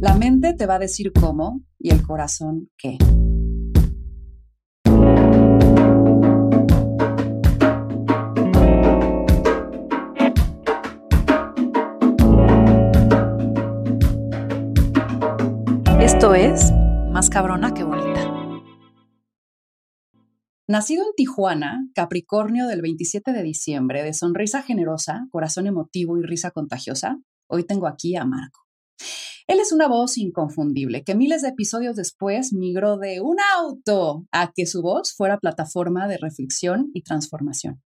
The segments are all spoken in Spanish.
La mente te va a decir cómo y el corazón qué. Esto es Más cabrona que bonita. Nacido en Tijuana, Capricornio del 27 de diciembre, de sonrisa generosa, corazón emotivo y risa contagiosa, hoy tengo aquí a Marco. Él es una voz inconfundible que miles de episodios después migró de un auto a que su voz fuera plataforma de reflexión y transformación.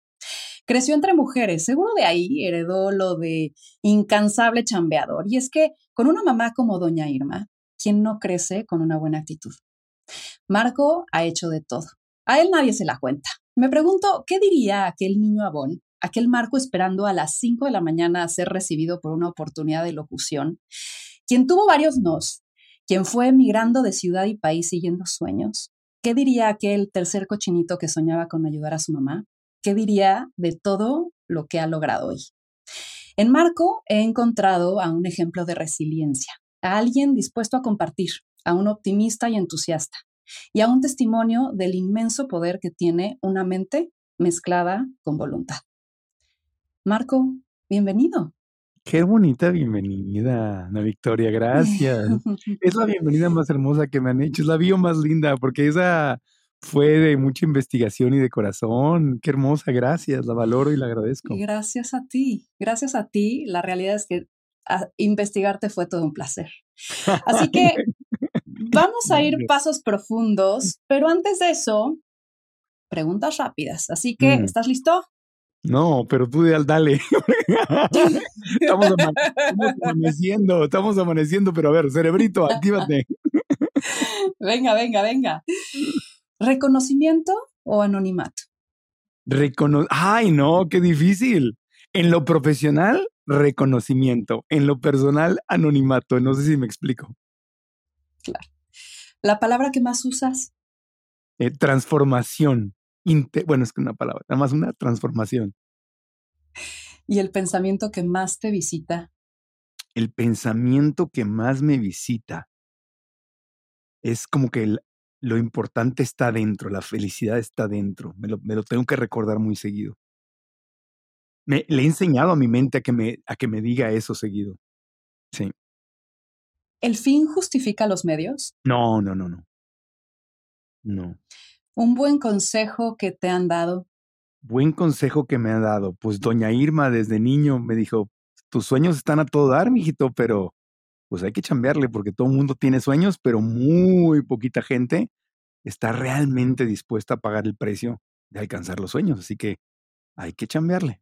Creció entre mujeres, seguro de ahí heredó lo de incansable chambeador. Y es que con una mamá como doña Irma, ¿quién no crece con una buena actitud? Marco ha hecho de todo. A él nadie se la cuenta. Me pregunto, ¿qué diría aquel niño abón, aquel Marco esperando a las 5 de la mañana a ser recibido por una oportunidad de locución? quien tuvo varios nos, quien fue emigrando de ciudad y país siguiendo sueños. ¿Qué diría aquel tercer cochinito que soñaba con ayudar a su mamá? ¿Qué diría de todo lo que ha logrado hoy? En Marco he encontrado a un ejemplo de resiliencia, a alguien dispuesto a compartir, a un optimista y entusiasta, y a un testimonio del inmenso poder que tiene una mente mezclada con voluntad. Marco, bienvenido. Qué bonita bienvenida, Ana Victoria, gracias. es la bienvenida más hermosa que me han hecho, es la bio más linda, porque esa fue de mucha investigación y de corazón. Qué hermosa, gracias, la valoro y la agradezco. Gracias a ti, gracias a ti. La realidad es que investigarte fue todo un placer. Así que vamos a ir pasos profundos, pero antes de eso, preguntas rápidas. Así que, mm. ¿estás listo? No, pero tú dale. estamos, amaneciendo, estamos amaneciendo, pero a ver, cerebrito, actívate. venga, venga, venga. ¿Reconocimiento o anonimato? Recono Ay, no, qué difícil. En lo profesional, reconocimiento. En lo personal, anonimato. No sé si me explico. Claro. ¿La palabra que más usas? Eh, transformación bueno, es que una palabra, nada más una transformación. ¿Y el pensamiento que más te visita? El pensamiento que más me visita es como que lo importante está dentro, la felicidad está dentro. Me lo, me lo tengo que recordar muy seguido. Me, le he enseñado a mi mente a que, me, a que me diga eso seguido. Sí. ¿El fin justifica los medios? No, no, no, no. No. Un buen consejo que te han dado. Buen consejo que me han dado. Pues doña Irma desde niño me dijo, tus sueños están a todo dar, mijito, pero pues hay que chambearle porque todo el mundo tiene sueños, pero muy poquita gente está realmente dispuesta a pagar el precio de alcanzar los sueños. Así que hay que chambearle.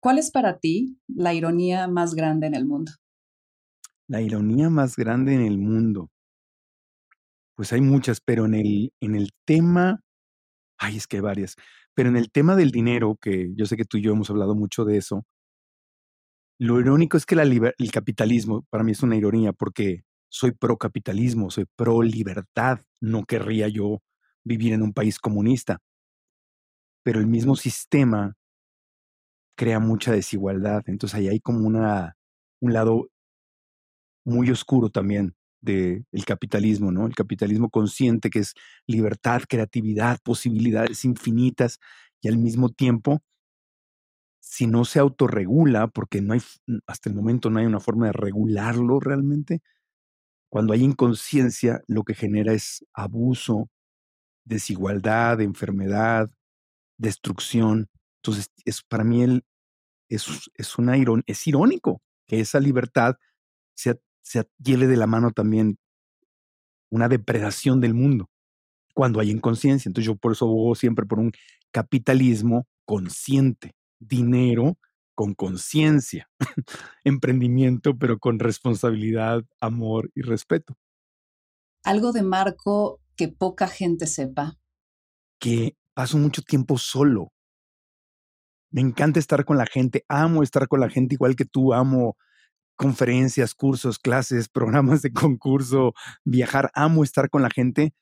¿Cuál es para ti la ironía más grande en el mundo? La ironía más grande en el mundo. Pues hay muchas, pero en el, en el tema, ay, es que hay varias, pero en el tema del dinero, que yo sé que tú y yo hemos hablado mucho de eso, lo irónico es que el capitalismo para mí es una ironía porque soy pro capitalismo, soy pro libertad, no querría yo vivir en un país comunista, pero el mismo sistema crea mucha desigualdad, entonces ahí hay como una, un lado muy oscuro también del capitalismo, ¿no? El capitalismo consciente que es libertad, creatividad, posibilidades infinitas y al mismo tiempo, si no se autorregula, porque no hay, hasta el momento no hay una forma de regularlo realmente, cuando hay inconsciencia, lo que genera es abuso, desigualdad, enfermedad, destrucción. Entonces, es, para mí el, es, es, una es irónico que esa libertad sea se lleve de la mano también una depredación del mundo cuando hay inconsciencia. Entonces yo por eso abogo siempre por un capitalismo consciente, dinero con conciencia, emprendimiento pero con responsabilidad, amor y respeto. Algo de Marco que poca gente sepa. Que paso mucho tiempo solo. Me encanta estar con la gente, amo estar con la gente igual que tú, amo conferencias, cursos, clases, programas de concurso, viajar, amo estar con la gente,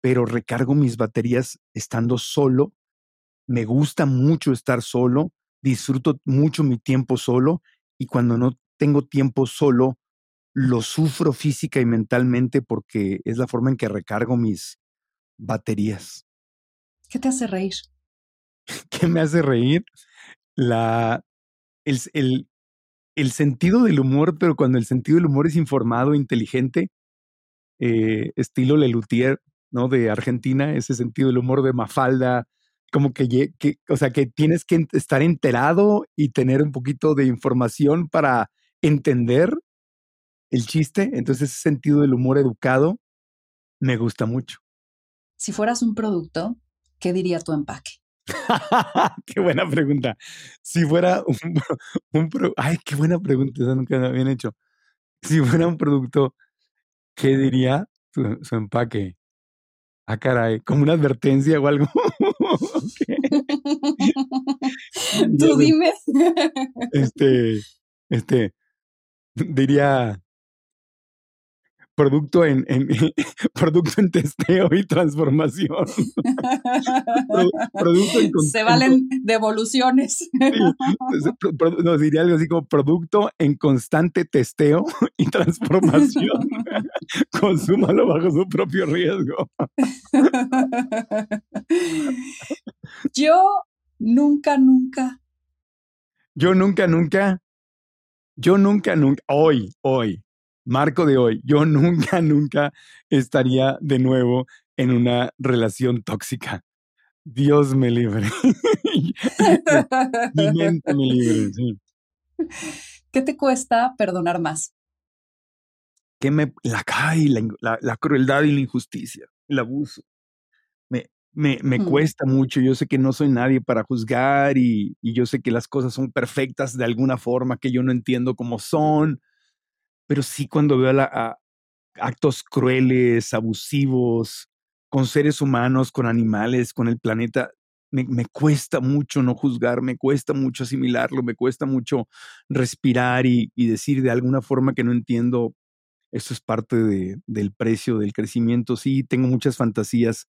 pero recargo mis baterías estando solo. Me gusta mucho estar solo, disfruto mucho mi tiempo solo y cuando no tengo tiempo solo, lo sufro física y mentalmente porque es la forma en que recargo mis baterías. ¿Qué te hace reír? ¿Qué me hace reír? La, el, el, el sentido del humor, pero cuando el sentido del humor es informado, inteligente, eh, estilo Lelutier, ¿no? De Argentina, ese sentido del humor de Mafalda, como que, que, o sea, que tienes que estar enterado y tener un poquito de información para entender el chiste, entonces ese sentido del humor educado me gusta mucho. Si fueras un producto, ¿qué diría tu empaque? qué buena pregunta. Si fuera un, un ay, qué buena pregunta, esa nunca me habían hecho. Si fuera un producto, ¿qué diría su, su empaque? Ah, caray, como una advertencia o algo. Tú dime. Este, este, diría producto en, en producto en testeo y transformación. producto en Se valen devoluciones. nos diría algo así como producto en constante testeo y transformación. Consúmalo bajo su propio riesgo. Yo nunca, nunca. Yo nunca, nunca. Yo nunca, nunca. Hoy, hoy Marco de hoy, yo nunca, nunca estaría de nuevo en una relación tóxica. Dios me libre. Mi mente me libre, sí. ¿Qué te cuesta perdonar más? Que me la cae la, la, crueldad y la injusticia, el abuso. Me, me, me mm. cuesta mucho. Yo sé que no soy nadie para juzgar y, y, yo sé que las cosas son perfectas de alguna forma que yo no entiendo cómo son pero sí cuando veo a actos crueles, abusivos, con seres humanos, con animales, con el planeta, me, me, cuesta mucho no juzgar, me cuesta mucho asimilarlo, me cuesta mucho respirar y, y decir de alguna forma que no entiendo, esto es parte de, del precio, del crecimiento. Sí, tengo muchas fantasías,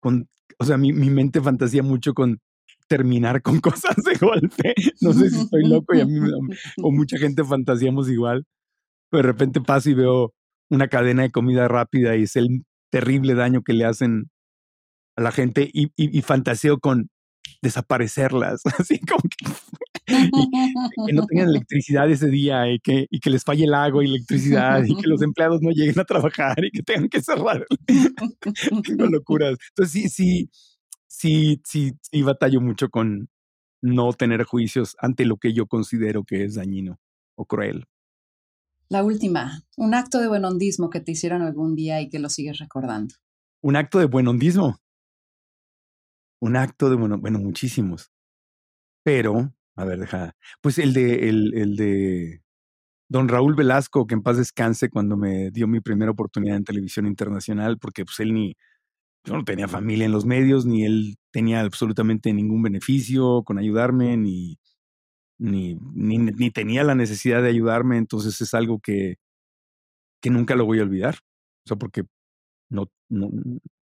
con, o sea, mi, mi mente fantasía mucho con terminar con cosas de golpe. No sé si estoy loco y a mí o mucha gente fantaseamos igual de repente paso y veo una cadena de comida rápida y es el terrible daño que le hacen a la gente y, y, fantaseo con desaparecerlas, así como que, que, no tengan electricidad ese día y que, y que les falle el agua y electricidad y que los empleados no lleguen a trabajar y que tengan que cerrar. Tengo locuras. Entonces sí, sí, sí, sí, sí batallo mucho con no tener juicios ante lo que yo considero que es dañino o cruel. La última, un acto de buenondismo que te hicieron algún día y que lo sigues recordando. Un acto de buenondismo. Un acto de bueno, bueno, muchísimos. Pero, a ver, deja. Pues el de, el, el de don Raúl Velasco, que en paz descanse cuando me dio mi primera oportunidad en televisión internacional, porque pues él ni, yo no tenía familia en los medios, ni él tenía absolutamente ningún beneficio con ayudarme, ni, ni, ni, ni, tenía la necesidad de ayudarme, entonces es algo que, que nunca lo voy a olvidar. O sea, porque no, no,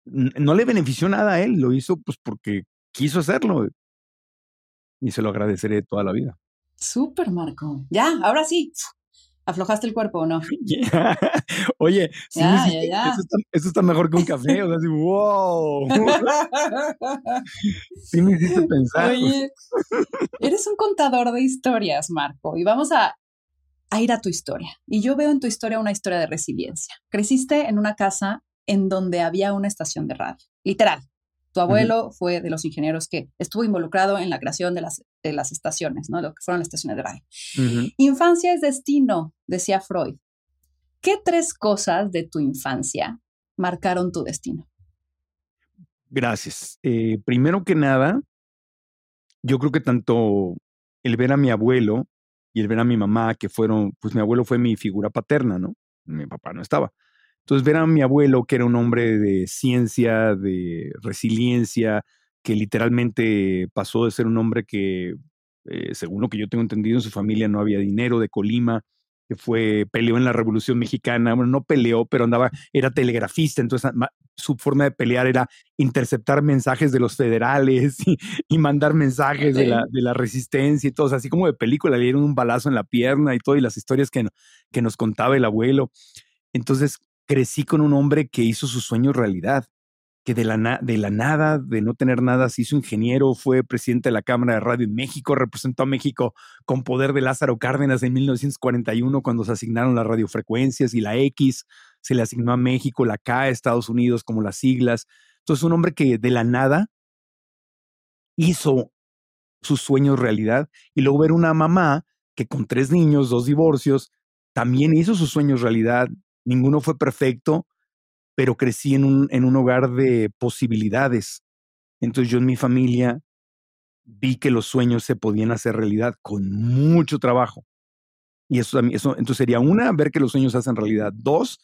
no le benefició nada a él, lo hizo pues porque quiso hacerlo. Y se lo agradeceré toda la vida. Súper, Marco. Ya, ahora sí. ¿Aflojaste el cuerpo o no? Oye, sí, Eso, está, mejor que un café, o sea, así, wow. sí me hiciste pensar. Oye, eres un contador de historias, Marco, y vamos a, a ir a tu historia. Y yo veo en tu historia una historia de resiliencia. Creciste en una casa en donde había una estación de radio, literal. Tu abuelo fue de los ingenieros que estuvo involucrado en la creación de las, de las estaciones, ¿no? Lo que fueron las estaciones de radio. Infancia es destino, decía Freud. ¿Qué tres cosas de tu infancia marcaron tu destino? Gracias. Eh, primero que nada, yo creo que tanto el ver a mi abuelo y el ver a mi mamá, que fueron, pues mi abuelo fue mi figura paterna, ¿no? Mi papá no estaba. Entonces, ver a mi abuelo, que era un hombre de ciencia, de resiliencia, que literalmente pasó de ser un hombre que, eh, según lo que yo tengo entendido, en su familia no había dinero, de Colima, que fue, peleó en la Revolución Mexicana, bueno, no peleó, pero andaba, era telegrafista, entonces su forma de pelear era interceptar mensajes de los federales y, mandar mensajes de, la, de la resistencia y todo, así como de película, le dieron un balazo en la pierna y todo, y las historias que, que nos contaba el abuelo. Entonces crecí con un hombre que hizo sus sueños realidad que de la, de la nada, de no tener nada, se hizo ingeniero, fue presidente de la Cámara de Radio en México, representó a México con poder de Lázaro Cárdenas en 1941 cuando se asignaron las radiofrecuencias y la X se le asignó a México, la K Estados Unidos como las siglas. Entonces, un hombre que de la nada hizo sus sueños realidad y luego ver una mamá que con tres niños, dos divorcios, también hizo sus sueños realidad. Ninguno fue perfecto, pero crecí en un, en un hogar de posibilidades. Entonces yo en mi familia vi que los sueños se podían hacer realidad con mucho trabajo. Y eso, eso entonces sería una, ver que los sueños se hacen realidad. Dos,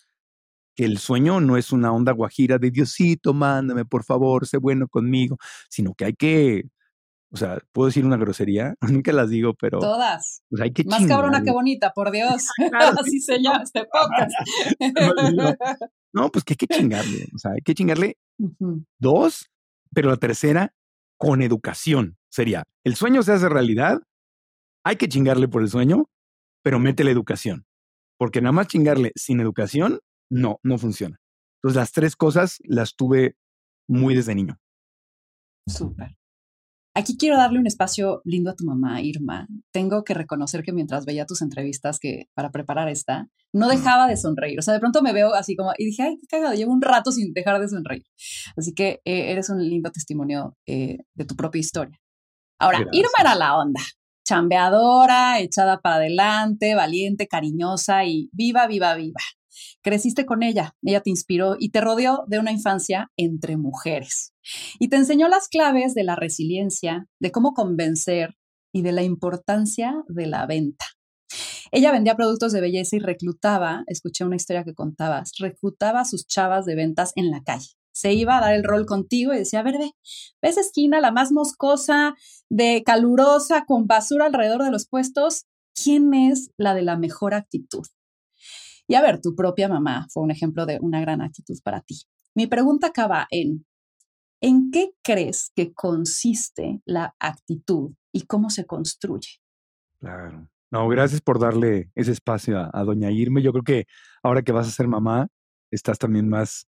que el sueño no es una onda guajira de Diosito, mándame por favor, sé bueno conmigo, sino que hay que, o sea, puedo decir una grosería, nunca las digo, pero. Todas. Pues hay que Más cabrona que bonita, por Dios. Así se llama este podcast. No, pues que hay que chingarle. O sea, hay que chingarle dos, pero la tercera, con educación. Sería, el sueño se hace realidad, hay que chingarle por el sueño, pero mete la educación. Porque nada más chingarle sin educación, no, no funciona. Entonces, las tres cosas las tuve muy desde niño. Súper. Aquí quiero darle un espacio lindo a tu mamá, Irma. Tengo que reconocer que mientras veía tus entrevistas que para preparar esta, no dejaba de sonreír. O sea, de pronto me veo así como, y dije, ay, qué cagado, llevo un rato sin dejar de sonreír. Así que eh, eres un lindo testimonio eh, de tu propia historia. Ahora, Irma era la onda, chambeadora, echada para adelante, valiente, cariñosa y viva, viva, viva. Creciste con ella, ella te inspiró y te rodeó de una infancia entre mujeres. Y te enseñó las claves de la resiliencia, de cómo convencer y de la importancia de la venta. Ella vendía productos de belleza y reclutaba, escuché una historia que contabas, reclutaba sus chavas de ventas en la calle. Se iba a dar el rol contigo y decía, a ver, esquina, la más moscosa, de calurosa, con basura alrededor de los puestos. ¿Quién es la de la mejor actitud? Y a ver, tu propia mamá fue un ejemplo de una gran actitud para ti. Mi pregunta acaba en, ¿en qué crees que consiste la actitud y cómo se construye? Claro. No, gracias por darle ese espacio a, doña Irme. Yo creo que ahora que vas a ser mamá, estás también más,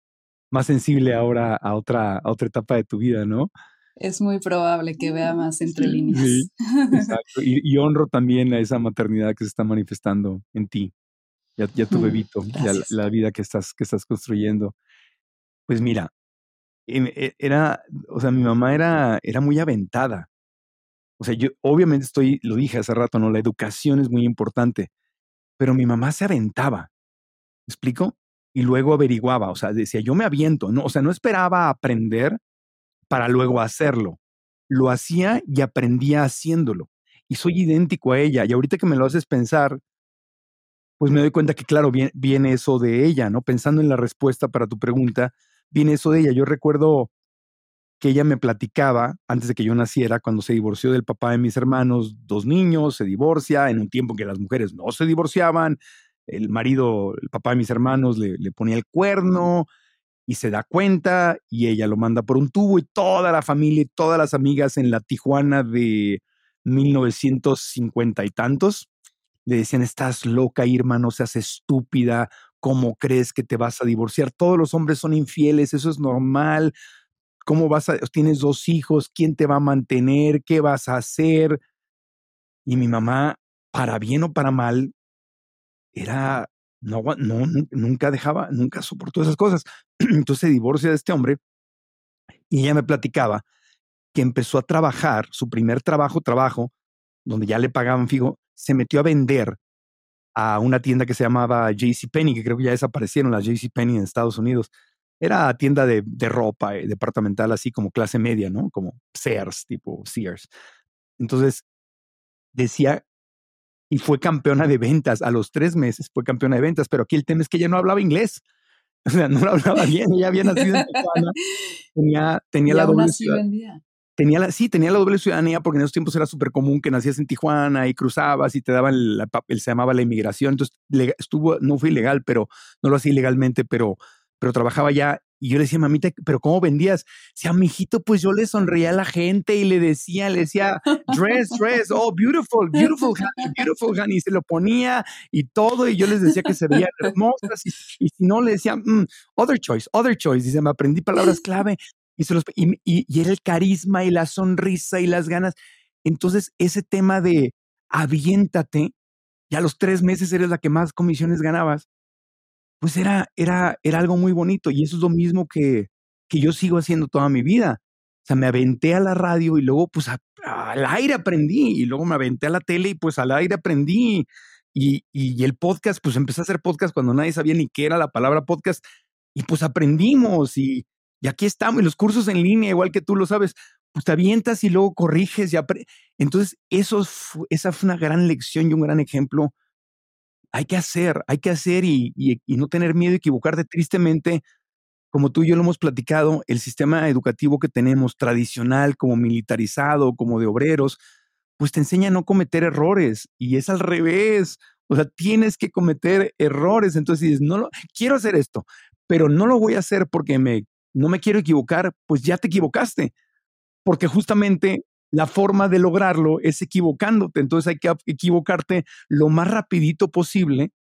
más sensible ahora a otra, a otra etapa de tu vida, ¿no? Es muy probable que vea más entre líneas. Sí, exacto. Y, honro también a esa maternidad que se está manifestando en ti ya, tu mm, bebito, ya la, vida que estás, que estás construyendo. Pues mira, e, era, o sea, mi mamá era, era muy aventada. O sea, yo obviamente estoy, lo dije hace rato, ¿no? La educación es muy importante, pero mi mamá se aventaba. ¿Me explico? Y luego averiguaba, o sea, decía, yo me aviento, ¿no? O sea, no esperaba aprender para luego hacerlo. Lo hacía y aprendía haciéndolo. Y soy idéntico a ella. Y ahorita que me lo haces pensar, pues me doy cuenta que, claro, viene, eso de ella, ¿no? Pensando en la respuesta para tu pregunta, viene eso de ella. Yo recuerdo que ella me platicaba antes de que yo naciera, cuando se divorció del papá de mis hermanos, dos niños, se divorcia, en un tiempo en que las mujeres no se divorciaban, el marido, el papá de mis hermanos le, le ponía el cuerno y se da cuenta y ella lo manda por un tubo y toda la familia y todas las amigas en la Tijuana de 1950 y tantos le decían, estás loca, Irma, no seas estúpida, ¿cómo crees que te vas a divorciar? Todos los hombres son infieles, eso es normal. ¿Cómo vas a, tienes dos hijos, quién te va a mantener, qué vas a hacer? Y mi mamá, para bien o para mal, era, no, no, nunca dejaba, nunca soportó esas cosas. Entonces se divorcia de este hombre y ella me platicaba que empezó a trabajar, su primer trabajo, trabajo, donde ya le pagaban fijo, se metió a vender a una tienda que se llamaba JCPenney, que creo que ya desaparecieron las JCPenney en Estados Unidos. Era tienda de, ropa eh, departamental, así como clase media, ¿no? Como Sears, tipo Sears. Entonces, decía, y fue campeona de ventas. A los tres meses fue campeona de ventas, pero aquí el tema es que ella no hablaba inglés. O sea, no lo hablaba bien. Ella había nacido en Tijuana. Tenía, tenía la doble tenía la, sí, tenía la doble ciudadanía porque en esos tiempos era súper común que nacías en Tijuana y cruzabas y te daban, el, se llamaba la inmigración. Entonces, estuvo, no fue ilegal, pero no lo hacía ilegalmente, pero, pero trabajaba ya y yo le decía, mamita, ¿pero cómo vendías? Decía, mijito, pues yo le sonreía a la gente y le decía, le decía, dress, dress, oh, beautiful, beautiful, honey, beautiful, honey. Y se lo ponía y todo. Y yo les decía que se veían hermosas. Y, y si no, le decía, mm, other choice, other choice. Dice, me aprendí palabras clave. Y, y, y, y era el carisma y la sonrisa y las ganas. Entonces, ese tema de aviéntate, y a los tres meses eres la que más comisiones ganabas pues era, era, era algo muy bonito y eso es lo mismo que, que yo sigo haciendo toda mi vida. O sea, me aventé a la radio y luego pues al aire aprendí y luego me aventé a la tele y pues al aire aprendí y, y, el podcast, pues empecé a hacer podcast cuando nadie sabía ni qué era la palabra podcast y pues aprendimos y, y aquí estamos y los cursos en línea, igual que tú lo sabes, pues te avientas y luego corriges y Entonces, eso, esa fue una gran lección y un gran ejemplo hay que hacer, hay que hacer y, no tener miedo de equivocarte. Tristemente, como tú y yo lo hemos platicado, el sistema educativo que tenemos, tradicional, como militarizado, como de obreros, pues te enseña a no cometer errores y es al revés. O sea, tienes que cometer errores. Entonces dices, no lo, quiero hacer esto, pero no lo voy a hacer porque me, no me quiero equivocar, pues ya te equivocaste. Porque justamente la forma de lograrlo es equivocándote. Entonces hay que equivocarte lo más rapidito posible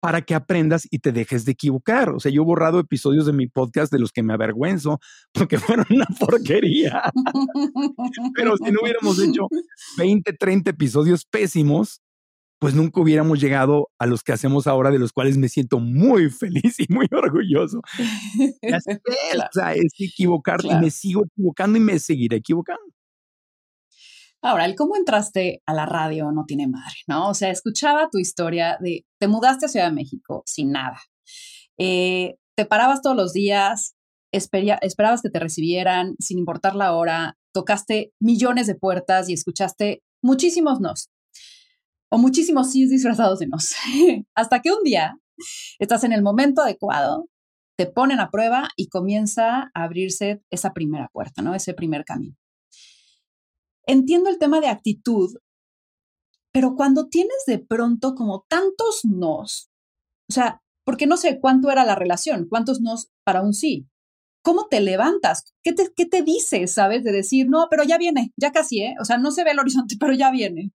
para que aprendas y te dejes de equivocar. O sea, yo he borrado episodios de mi podcast de los que me avergüenzo porque fueron una porquería. Pero si no hubiéramos hecho 20, 30 episodios pésimos, pues nunca hubiéramos llegado a los que hacemos ahora, de los cuales me siento muy feliz y muy orgulloso. es, o sea, es equivocarte y me sigo equivocando y me seguiré equivocando. Ahora, el cómo entraste a la radio no tiene madre, ¿no? O sea, escuchaba tu historia de te mudaste a Ciudad de México sin nada. Eh, te parabas todos los días, esperabas que te recibieran sin importar la hora, tocaste millones de puertas y escuchaste muchísimos nos. O muchísimos sí disfrazados de nos. Hasta que un día estás en el momento adecuado, te ponen a prueba y comienza a abrirse esa primera puerta, ¿no? Ese primer camino. Entiendo el tema de actitud, pero cuando tienes de pronto como tantos nos, o sea, porque no sé cuánto era la relación, cuántos nos para un sí. ¿Cómo te levantas? ¿Qué te, qué te dices, sabes? De decir, no, pero ya viene, ya casi, ¿eh? O sea, no se ve el horizonte, pero ya viene.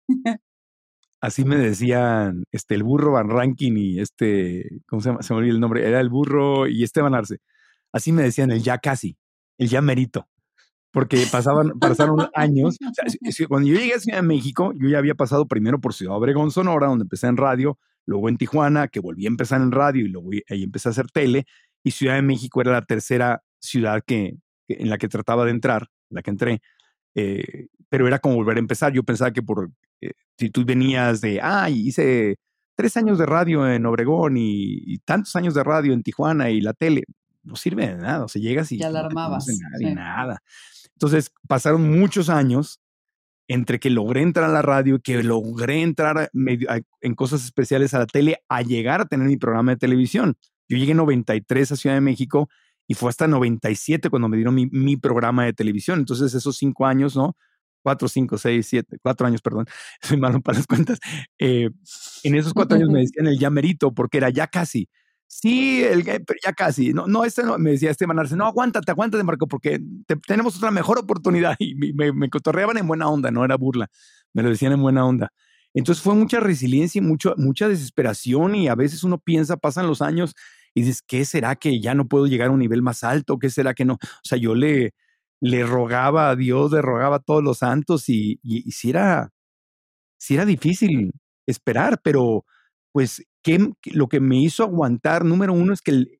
Así me decían este, el burro Van Rankin y este, ¿cómo se llama? Se me olvidó el nombre, era el burro y Esteban Arce. Así me decían el ya casi, el ya merito porque pasaban, pasaron años. cuando yo llegué a Ciudad de México, yo ya había pasado primero por Ciudad Obregón, Sonora, donde empecé en radio, luego en Tijuana, que volví a empezar en radio y luego ahí empecé a hacer tele, y Ciudad de México era la tercera ciudad que, en la que trataba de entrar, la que entré, eh, pero era como volver a empezar. Yo pensaba que por, eh, si tú venías de, ah, hice tres años de radio en Obregón y, tantos años de radio en Tijuana y la tele, no sirve de nada, o sea, llegas y... Ya alarmabas. No nada. Entonces pasaron muchos años entre que logré entrar a la radio y que logré entrar en cosas especiales a la tele a llegar a tener mi programa de televisión. Yo llegué en 93 a Ciudad de México y fue hasta 97 cuando me dieron mi, programa de televisión. Entonces esos cinco años, ¿no? Cuatro, cinco, seis, siete, cuatro años, perdón, soy malo para las cuentas. Eh, en esos cuatro años me decían el ya merito porque era ya casi. Sí, el, pero ya casi. No, no, este no, me decía Esteban Arce, no, aguántate, aguántate, Marco, porque tenemos otra mejor oportunidad. Y me, me, cotorreaban en buena onda, no era burla, me lo decían en buena onda. Entonces fue mucha resiliencia y mucho, mucha desesperación y a veces uno piensa, pasan los años y dices, ¿qué será que ya no puedo llegar a un nivel más alto? ¿Qué será que no? O sea, yo le, le rogaba a Dios, le rogaba a todos los santos y, si era, era difícil esperar, pero pues lo que me hizo aguantar, número uno, es que el,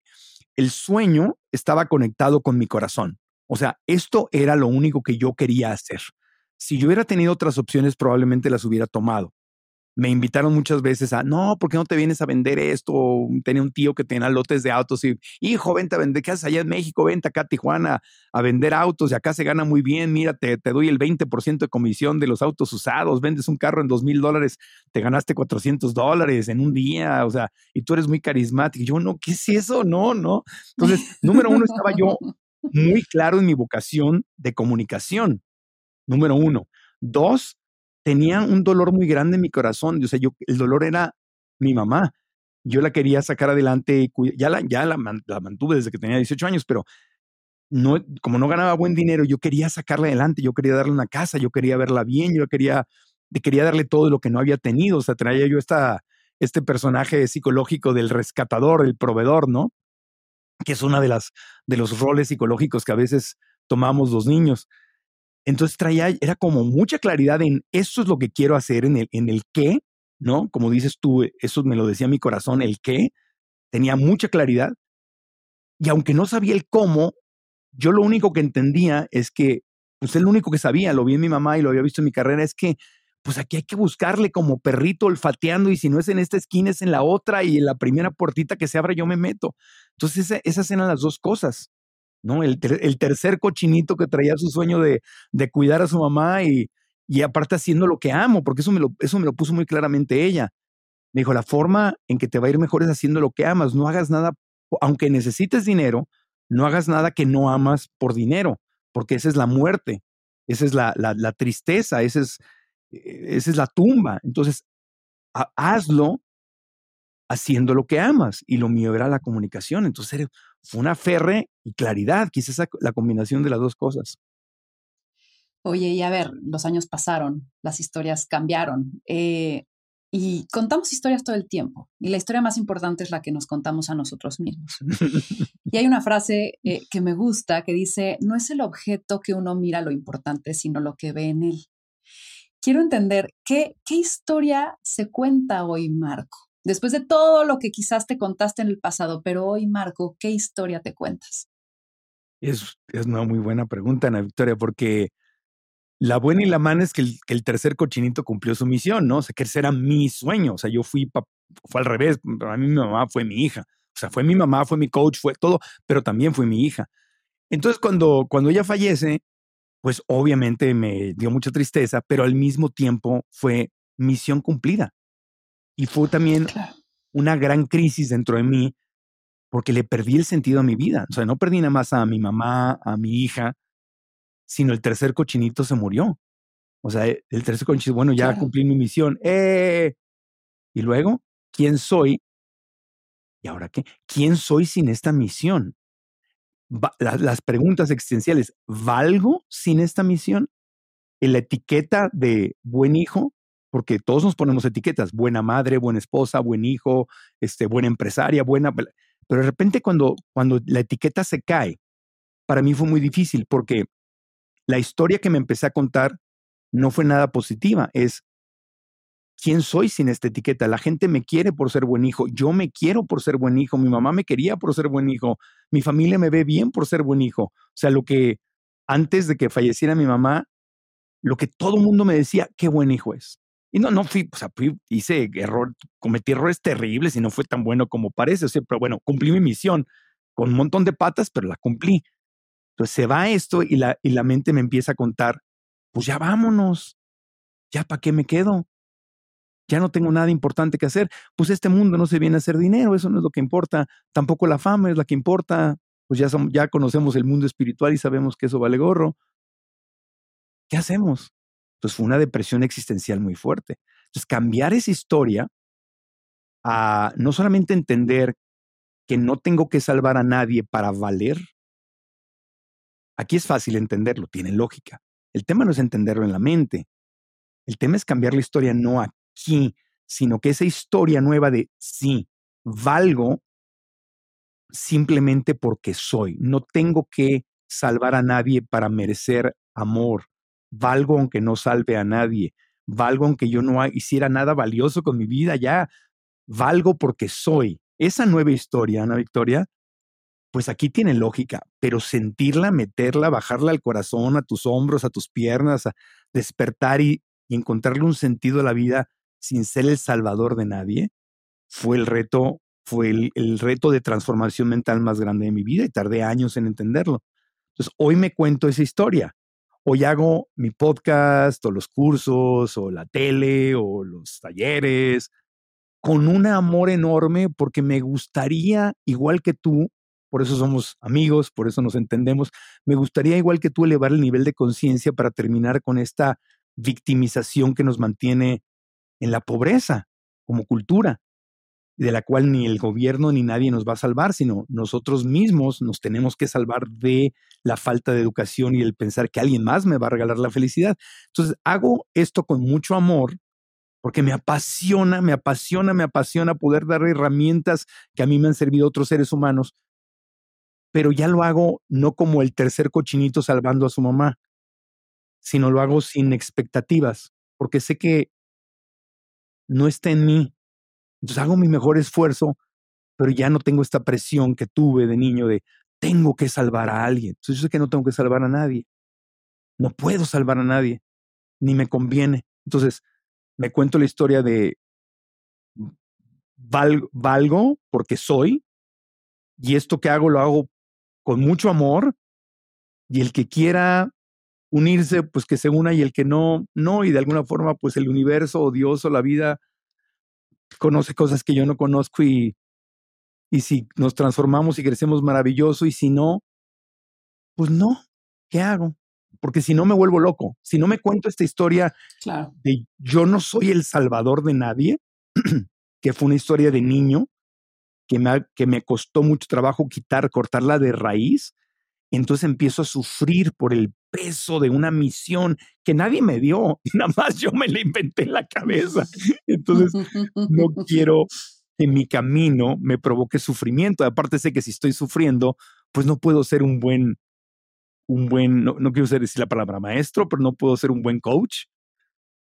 el sueño estaba conectado con mi corazón. O sea, esto era lo único que yo quería hacer. Si yo hubiera tenido otras opciones, probablemente las hubiera tomado me invitaron muchas veces a, no, ¿por qué no te vienes a vender esto? tenía un tío que tenía lotes de autos y, hijo, vente a vender, ¿qué haces allá en México? Vente acá a Tijuana a vender autos y acá se gana muy bien, mira, te, doy el 20% de comisión de los autos usados, vendes un carro en dos mil dólares, te ganaste 400 dólares en un día, o sea, y tú eres muy carismático. yo, no, ¿qué es eso? No, no. Entonces, número uno, estaba yo muy claro en mi vocación de comunicación número uno. Dos, tenía un dolor muy grande en mi corazón. O sea, yo, el dolor era mi mamá. Yo la quería sacar adelante, ya, la, ya la, mantuve desde que tenía 18 años, pero no, como no ganaba buen dinero, yo quería sacarla adelante, yo quería darle una casa, yo quería verla bien, yo quería, quería darle todo lo que no había tenido. O sea, traía yo esta, este personaje psicológico del rescatador, el proveedor, ¿no? Que es una de las de los roles psicológicos que a veces tomamos los niños. Entonces traía, era como mucha claridad en eso es lo que quiero hacer, en el, en el qué, ¿no? Como dices tú, eso me lo decía mi corazón, el qué, tenía mucha claridad. Y aunque no sabía el cómo, yo lo único que entendía es que, pues el único que sabía, lo vi en mi mamá y lo había visto en mi carrera, es que, pues aquí hay que buscarle como perrito olfateando y si no es en esta esquina es en la otra y en la primera puertita que se abra yo me meto. Entonces esas eran las dos cosas. El, tercer cochinito que traía su sueño de, cuidar a su mamá y, aparte haciendo lo que amo, porque eso me, lo, eso me lo puso muy claramente ella. Me dijo, la forma en que te va a ir mejor es haciendo lo que amas, no hagas nada, aunque necesites dinero, no hagas nada que no amas por dinero, porque esa es la muerte, esa es la, tristeza, esa es, e, esa es la tumba. Entonces, hazlo haciendo lo que amas. Y lo mío era la comunicación. Entonces fue una ferre y claridad, quizás la combinación de las dos cosas. Oye, y a ver, los años pasaron, las historias cambiaron eh, y contamos historias todo el tiempo. Y la historia más importante es la que nos contamos a nosotros mismos. y hay una frase eh, que me gusta que dice, no es el objeto que uno mira lo importante, sino lo que ve en él. Quiero entender qué, qué historia se cuenta hoy, Marco. Después de todo lo que quizás te contaste en el pasado, pero hoy, Marco, ¿qué historia te cuentas? Es, es una muy buena pregunta, Ana Victoria, porque la buena y la mala es que el, tercer cochinito cumplió su misión, ¿no? O sea, que ese era mi sueño. O sea, yo fui, fue al revés. Para mí mi mamá fue mi hija. O sea, fue mi mamá, fue mi coach, fue todo, pero también fue mi hija. Entonces, cuando, cuando ella fallece, pues obviamente me dio mucha tristeza, pero al mismo tiempo fue misión cumplida. Y fue también una gran crisis dentro de mí porque le perdí el sentido a mi vida. O sea, no perdí nada más a mi mamá, a mi hija, sino el tercer cochinito se murió. O sea, el tercer cochinito, bueno, ya cumplí mi misión. ¡Eh! Y luego, ¿quién soy? ¿Y ahora qué? ¿Quién soy sin esta misión? las preguntas existenciales, ¿valgo sin esta misión? En la etiqueta de buen hijo porque todos nos ponemos etiquetas, buena madre, buena esposa, buen hijo, este, buena empresaria, buena... Pero de repente cuando, cuando la etiqueta se cae, para mí fue muy difícil porque la historia que me empecé a contar no fue nada positiva, es quién soy sin esta etiqueta. La gente me quiere por ser buen hijo, yo me quiero por ser buen hijo, mi mamá me quería por ser buen hijo, mi familia me ve bien por ser buen hijo. O sea, lo que antes de que falleciera mi mamá, lo que todo el mundo me decía, qué buen hijo es. Y no, no fui, o sea, hice error, cometí errores terribles y no fue tan bueno como parece. O sea, pero bueno, cumplí mi misión con un montón de patas, pero la cumplí. Entonces se va esto y la, y la mente me empieza a contar, pues ya vámonos, ya para qué me quedo, ya no tengo nada importante que hacer, pues este mundo no se viene a hacer dinero, eso no es lo que importa, tampoco la fama es la que importa, pues ya, ya conocemos el mundo espiritual y sabemos que eso vale gorro. ¿Qué hacemos? Entonces fue una depresión existencial muy fuerte. Entonces cambiar esa historia a no solamente entender que no tengo que salvar a nadie para valer. Aquí es fácil entenderlo, tiene lógica. El tema no es entenderlo en la mente. El tema es cambiar la historia no aquí, sino que esa historia nueva de sí, valgo simplemente porque soy. No tengo que salvar a nadie para merecer amor valgo aunque no salve a nadie, valgo aunque yo no hiciera nada valioso con mi vida, ya valgo porque soy. Esa nueva historia, Ana Victoria, pues aquí tiene lógica, pero sentirla, meterla, bajarla al corazón, a tus hombros, a tus piernas, a despertar y, encontrarle un sentido a la vida sin ser el salvador de nadie, fue el reto, fue el, el reto de transformación mental más grande de mi vida y tardé años en entenderlo. Entonces, hoy me cuento esa historia hoy hago mi podcast o los cursos o la tele o los talleres con un amor enorme porque me gustaría, igual que tú, por eso somos amigos, por eso nos entendemos. Me gustaría, igual que tú, elevar el nivel de conciencia para terminar con esta victimización que nos mantiene en la pobreza como cultura, de la cual ni el gobierno ni nadie nos va a salvar, sino nosotros mismos nos tenemos que salvar de la falta de educación y el pensar que alguien más me va a regalar la felicidad. Entonces, hago esto con mucho amor porque me apasiona, me apasiona, me apasiona poder dar herramientas que a mí me han servido otros seres humanos, pero ya lo hago no como el tercer cochinito salvando a su mamá, sino lo hago sin expectativas, porque sé que no está en mí. Entonces hago mi mejor esfuerzo, pero ya no tengo esta presión que tuve de niño de tengo que salvar a alguien. Entonces yo sé que no tengo que salvar a nadie. No puedo salvar a nadie, ni me conviene. Entonces, me cuento la historia de valgo porque soy y esto que hago lo hago con mucho amor y el que quiera unirse, pues que se una y el que no, no, y de alguna forma, pues el universo o Dios o la vida conoce cosas que yo no conozco y, y si nos transformamos y crecemos maravilloso y si no, pues no, ¿qué hago? porque si no me vuelvo loco, si no me cuento esta historia de yo no soy el salvador de nadie, que fue una historia de niño que me, que me costó mucho trabajo quitar, cortarla de raíz, entonces empiezo a sufrir por el peso de una misión que nadie me dio, nada más yo me la inventé en la cabeza. Entonces no quiero que mi camino me provoque sufrimiento. Aparte sé que si estoy sufriendo, pues no puedo ser un buen un buen, no, quiero decir la palabra maestro, pero no puedo ser un buen coach,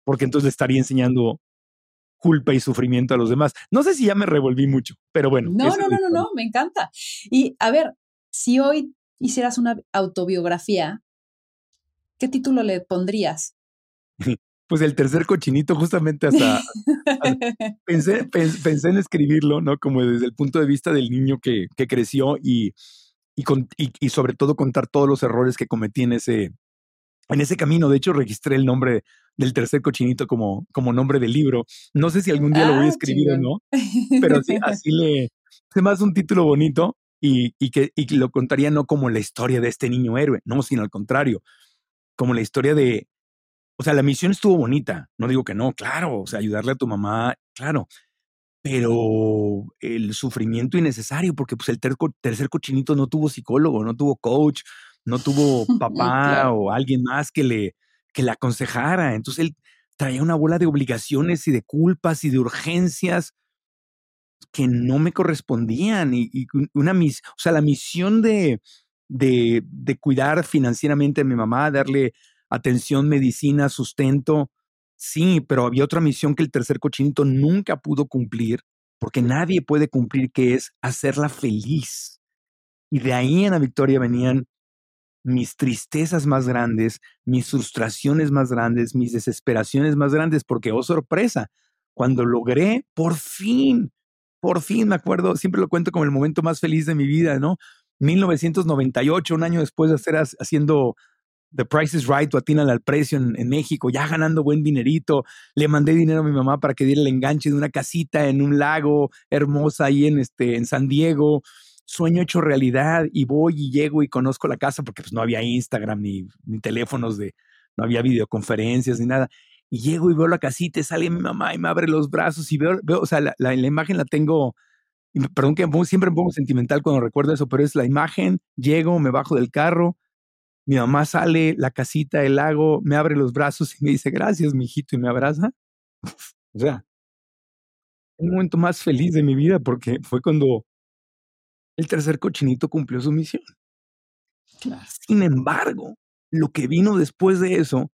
porque entonces le estaría enseñando culpa y sufrimiento a los demás. No sé si ya me revolví mucho, pero bueno. No, no, no, no, no, me encanta. Y a ver, si hoy hicieras una autobiografía, ¿qué título le pondrías? Pues el tercer cochinito, justamente hasta, pensé, pensé, en escribirlo, ¿no? Como desde el punto de vista del niño que, que creció y, y, y, sobre todo contar todos los errores que cometí en ese, en ese camino. De hecho, registré el nombre del tercer cochinito como, como nombre del libro. No sé si algún día lo voy a ah, escribir o no, pero así, así le... Es más un título bonito y, y, que, y lo contaría no como la historia de este niño héroe, no, sino al contrario, como la historia de... O sea, la misión estuvo bonita, no digo que no, claro, o sea, ayudarle a tu mamá, claro, pero el sufrimiento innecesario, porque pues el tercer cochinito no tuvo psicólogo, no tuvo coach, no tuvo papá o alguien más que le, que le aconsejara. Entonces él traía una bola de obligaciones y de culpas y de urgencias que no me correspondían. Y, una mis, o sea, la misión de, de, de cuidar financieramente a mi mamá, darle atención, medicina, sustento, Sí, pero había otra misión que el tercer cochinito nunca pudo cumplir, porque nadie puede cumplir, que es hacerla feliz. Y de ahí en la victoria venían mis tristezas más grandes, mis frustraciones más grandes, mis desesperaciones más grandes, porque, oh sorpresa, cuando logré, por fin, por fin, me acuerdo, siempre lo cuento como el momento más feliz de mi vida, ¿no? 1998, un año después de estar haciendo The Price is Right o atinan al precio en, México, ya ganando buen dinerito. Le mandé dinero a mi mamá para que diera el enganche de una casita en un lago hermosa ahí en, este, en San Diego. Sueño hecho realidad y voy y llego y conozco la casa porque pues, no había Instagram ni, teléfonos de, no había videoconferencias ni nada. Y llego y veo la casita y sale mi mamá y me abre los brazos y veo, veo o sea, la, la imagen la tengo, perdón que siempre me pongo sentimental cuando recuerdo eso, pero es la imagen, llego, me bajo del carro, mi mamá sale, la casita, el lago, me abre los brazos y me dice, gracias, mijito, y me abraza. o sea, el momento más feliz de mi vida porque fue cuando el tercer cochinito cumplió su misión. Sin embargo, lo que vino después de eso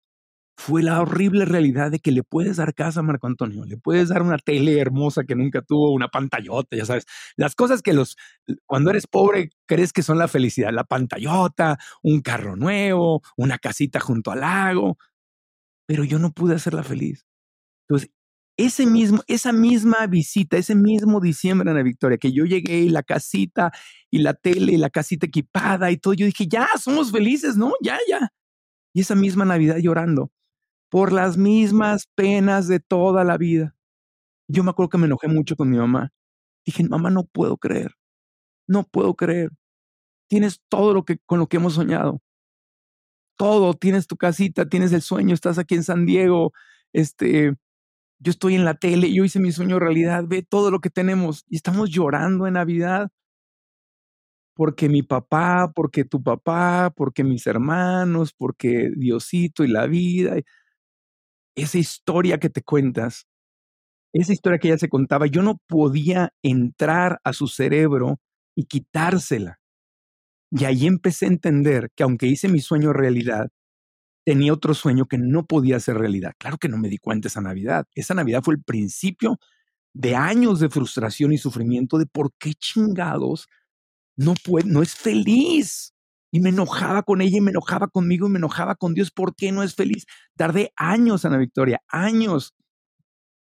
fue la horrible realidad de que le puedes dar casa a Marco Antonio, le puedes dar una tele hermosa que nunca tuvo, una pantallota, ya sabes, las cosas que los, cuando eres pobre crees que son la felicidad, la pantallota, un carro nuevo, una casita junto al lago, pero yo no pude hacerla feliz. Entonces, ese mismo, esa misma visita, ese mismo diciembre en la Victoria, que yo llegué y la casita y la tele y la casita equipada y todo, yo dije, ya, somos felices, ¿no? Ya, ya. Y esa misma Navidad llorando, por las mismas penas de toda la vida. Yo me acuerdo que me enojé mucho con mi mamá. Dije, mamá, no puedo creer, no puedo creer tienes todo lo que con lo que hemos soñado. Todo, tienes tu casita, tienes el sueño, estás aquí en San Diego, este, yo estoy en la tele, yo hice mi sueño realidad, ve todo lo que tenemos y estamos llorando en Navidad porque mi papá, porque tu papá, porque mis hermanos, porque Diosito y la vida. Esa historia que te cuentas, esa historia que ella se contaba, yo no podía entrar a su cerebro y quitársela. Y ahí empecé a entender que aunque hice mi sueño realidad, tenía otro sueño que no podía ser realidad. Claro que no me di cuenta esa Navidad. Esa Navidad fue el principio de años de frustración y sufrimiento de por qué chingados no puede, no es feliz. Y me enojaba con ella y me enojaba conmigo y me enojaba con Dios. ¿Por qué no es feliz? Tardé años, Ana Victoria, años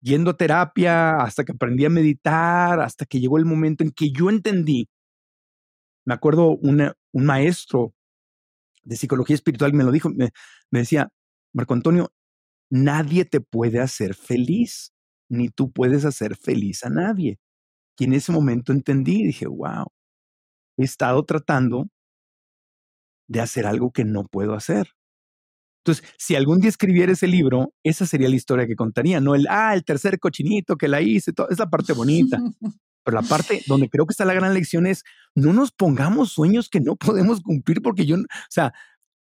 yendo a terapia, hasta que aprendí a meditar, hasta que llegó el momento en que yo entendí. Me acuerdo un maestro de psicología espiritual me lo dijo, me, me decía, Marco Antonio, nadie te puede hacer feliz, ni tú puedes hacer feliz a nadie. Y en ese momento entendí, dije, wow, he estado tratando de hacer algo que no puedo hacer. Entonces, si algún día escribiera ese libro, esa sería la historia que contaría, no el, ah, el tercer cochinito que la hice, todo, es la parte bonita. Pero la parte donde creo que está la gran lección es, no nos pongamos sueños que no podemos cumplir porque yo, o sea,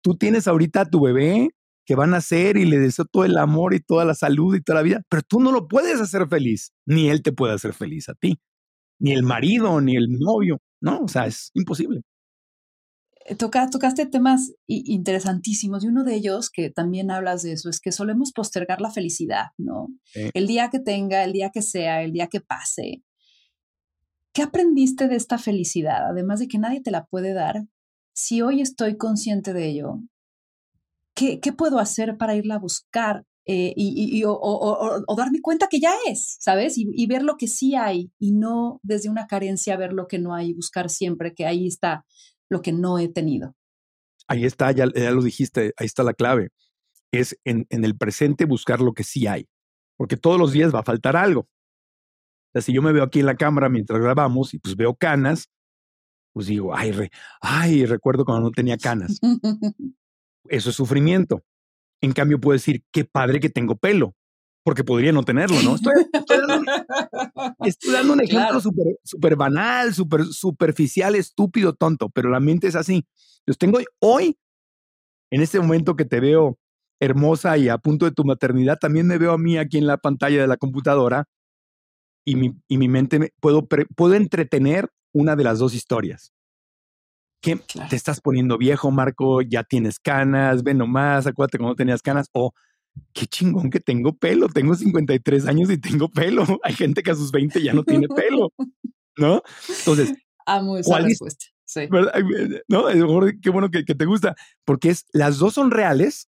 tú tienes ahorita a tu bebé que van a nacer y le deseo todo el amor y toda la salud y toda la vida, pero tú no lo puedes hacer feliz, ni él te puede hacer feliz a ti, ni el marido, ni el novio. ¿no? O sea, es imposible. Eh, toca, tocaste temas interesantísimos y uno de ellos que también hablas de eso es que solemos postergar la felicidad, ¿no? El día que tenga, el día que sea, el día que pase. ¿Qué aprendiste de esta felicidad? Además de que nadie te la puede dar, si hoy estoy consciente de ello, ¿qué, qué puedo hacer para irla a buscar? Eh, y, o, darme cuenta que ya es, ¿sabes? Y, ver lo que sí hay y no desde una carencia ver lo que no hay, buscar siempre que ahí está lo que no he tenido. Ahí está, ya, lo dijiste, ahí está la clave. Es en, en, el presente buscar lo que sí hay, porque todos los días va a faltar algo. O sea, si yo me veo aquí en la cámara mientras grabamos y pues veo canas, pues digo, ay, ay, recuerdo cuando no tenía canas. Eso es sufrimiento. En cambio, puedo decir, qué padre que tengo pelo, porque podría no tenerlo, ¿no? Estoy, dando, un ejemplo súper banal, súper superficial, estúpido, tonto, pero la mente es así. Los tengo hoy, en este momento que te veo hermosa y a punto de tu maternidad, también me veo a mí aquí en la pantalla de la computadora y mi, y mi mente puedo, puedo entretener una de las dos historias. Que te estás poniendo viejo, Marco, ya tienes canas, ve nomás, acuérdate cuando tenías canas, o qué chingón que tengo pelo, tengo 53 años y tengo pelo. Hay gente que a sus 20 ya no tiene pelo, ¿no? Entonces, amo esa respuesta. Sí. No, qué bueno que, que te gusta, porque es, las dos son reales.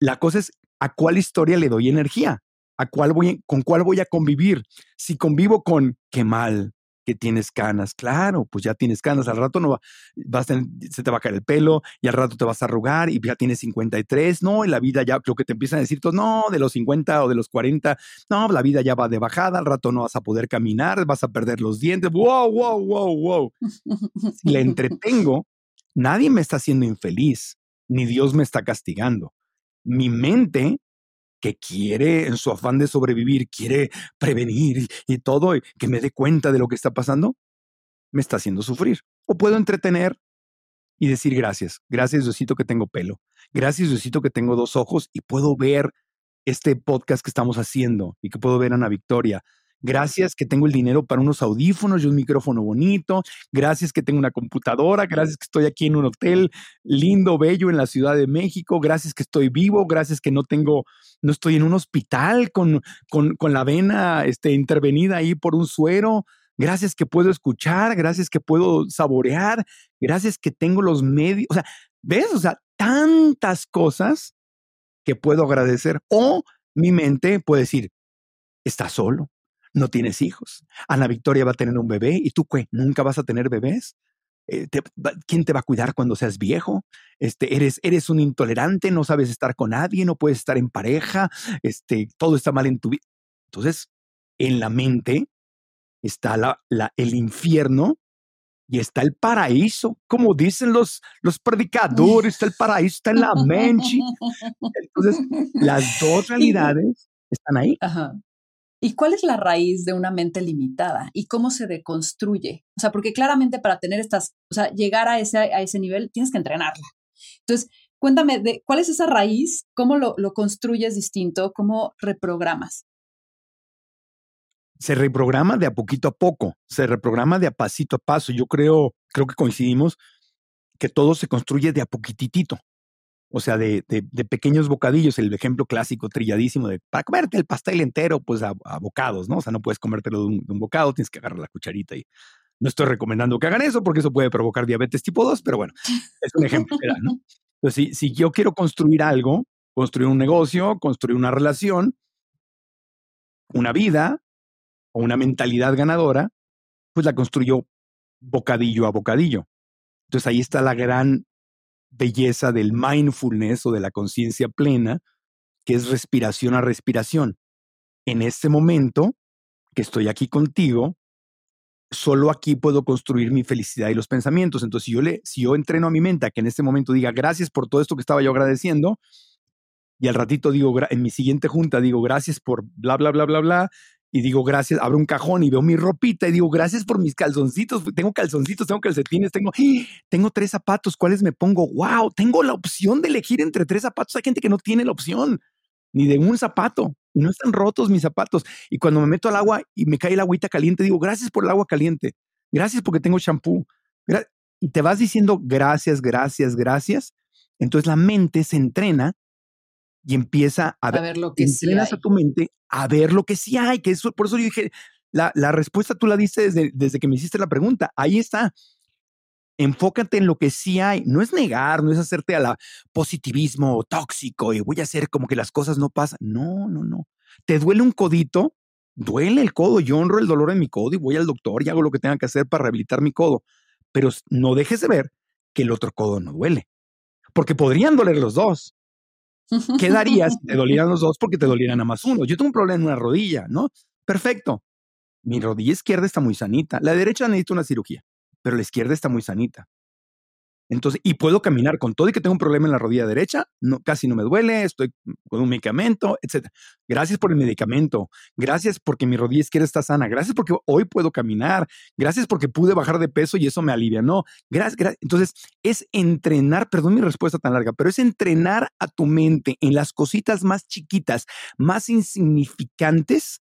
La cosa es a cuál historia le doy energía, a cuál voy, con cuál voy a convivir. Si convivo con qué mal, tienes canas. Claro, pues ya tienes canas. Al rato no va, vas se te va a caer el pelo y al rato te vas a arrugar y ya tienes 53. No, en la vida ya, lo que te empiezan a decir todos, no, de los 50 o de los 40, no, la vida ya va de bajada. Al rato no vas a poder caminar, vas a perder los dientes. Wow, wow, wow, wow. Si le entretengo, nadie me está haciendo infeliz, ni Dios me está castigando. Mi mente que quiere, en su afán de sobrevivir, quiere prevenir y, todo, que me dé cuenta de lo que está pasando, me está haciendo sufrir. O puedo entretener y decir gracias, gracias Diosito que tengo pelo, gracias Diosito que tengo dos ojos y puedo ver este podcast que estamos haciendo y que puedo ver a Ana Victoria, Gracias que tengo el dinero para unos audífonos y un micrófono bonito. Gracias que tengo una computadora. Gracias que estoy aquí en un hotel lindo, bello en la Ciudad de México. Gracias que estoy vivo. Gracias que no tengo, no estoy en un hospital con, con, con la vena este, intervenida ahí por un suero. Gracias que puedo escuchar. Gracias que puedo saborear. Gracias que tengo los medios. O sea, ¿ves? O sea, tantas cosas que puedo agradecer. O mi mente puede decir, está solo no tienes hijos. Ana Victoria va a tener un bebé y tú, ¿qué? ¿Nunca vas a tener bebés? Eh, ¿Quién te va a cuidar cuando seas viejo? Este, eres, eres un intolerante, no sabes estar con nadie, no puedes estar en pareja, este, todo está mal en tu vida. Entonces, en la mente está la, la, el infierno y está el paraíso, como dicen los, los predicadores, está el paraíso, está en la mente. Entonces, las dos realidades están ahí. ¿Y cuál es la raíz de una mente limitada y cómo se deconstruye? O sea, porque claramente para tener estas, o sea, llegar a ese, a ese nivel tienes que entrenarla. Entonces, cuéntame, de, ¿cuál es esa raíz? ¿Cómo lo, lo construyes distinto? ¿Cómo reprogramas? Se reprograma de a poquito a poco, se reprograma de a pasito a paso. Yo creo, creo que coincidimos que todo se construye de a poquitito o sea, de, de, pequeños bocadillos, el ejemplo clásico, trilladísimo, de para comerte el pastel entero, pues a, bocados, ¿no? O sea, no puedes comértelo de un, bocado, tienes que agarrar la cucharita y no estoy recomendando que hagan eso porque eso puede provocar diabetes tipo 2, pero bueno, es un ejemplo, ¿no? Entonces, si, si yo quiero construir algo, construir un negocio, construir una relación, una vida o una mentalidad ganadora, pues la construyo bocadillo a bocadillo. Entonces ahí está la gran belleza del mindfulness o de la conciencia plena, que es respiración a respiración. En este momento que estoy aquí contigo, solo aquí puedo construir mi felicidad y los pensamientos. Entonces, si yo, le, si yo entreno a mi mente a que en este momento diga gracias por todo esto que estaba yo agradeciendo, y al ratito digo, en mi siguiente junta digo gracias por bla, bla, bla, bla, bla, y digo gracias, abro un cajón y veo mi ropita y digo gracias por mis calzoncitos, tengo calzoncitos, tengo calcetines, tengo, tengo tres zapatos, ¿cuáles me pongo? ¡Wow! Tengo la opción de elegir entre tres zapatos. Hay gente que no tiene la opción ni de un zapato y no están rotos mis zapatos. Y cuando me meto al agua y me cae el agüita caliente, digo gracias por el agua caliente, gracias porque tengo shampoo. Y te vas diciendo gracias, gracias, gracias. Entonces la mente se entrena y empieza a, ver, lo que entrenas a tu mente a ver lo que sí hay, que eso, por eso yo dije, la, la respuesta tú la diste desde, desde que me hiciste la pregunta, ahí está. Enfócate en lo que sí hay. No es negar, no es hacerte a la positivismo tóxico y voy a hacer como que las cosas no pasan. No, no, no. ¿Te duele un codito? Duele el codo. Yo honro el dolor en mi codo y voy al doctor y hago lo que tenga que hacer para rehabilitar mi codo. Pero no dejes de ver que el otro codo no duele. Porque podrían doler los dos. ¿Qué darías si te dolieran los dos porque te dolieran a más uno? Yo tengo un problema en una rodilla, ¿no? Perfecto. Mi rodilla izquierda está muy sanita. La derecha necesita una cirugía, pero la izquierda está muy sanita. Entonces, y puedo caminar con todo y que tengo un problema en la rodilla derecha, no, casi no me duele, estoy con un medicamento, etc. Gracias por el medicamento, gracias porque mi rodilla izquierda está sana, gracias porque hoy puedo caminar, gracias porque pude bajar de peso y eso me alivia, no, gracias, gracias. Entonces, es entrenar, perdón mi respuesta tan larga, pero es entrenar a tu mente en las cositas más chiquitas, más insignificantes,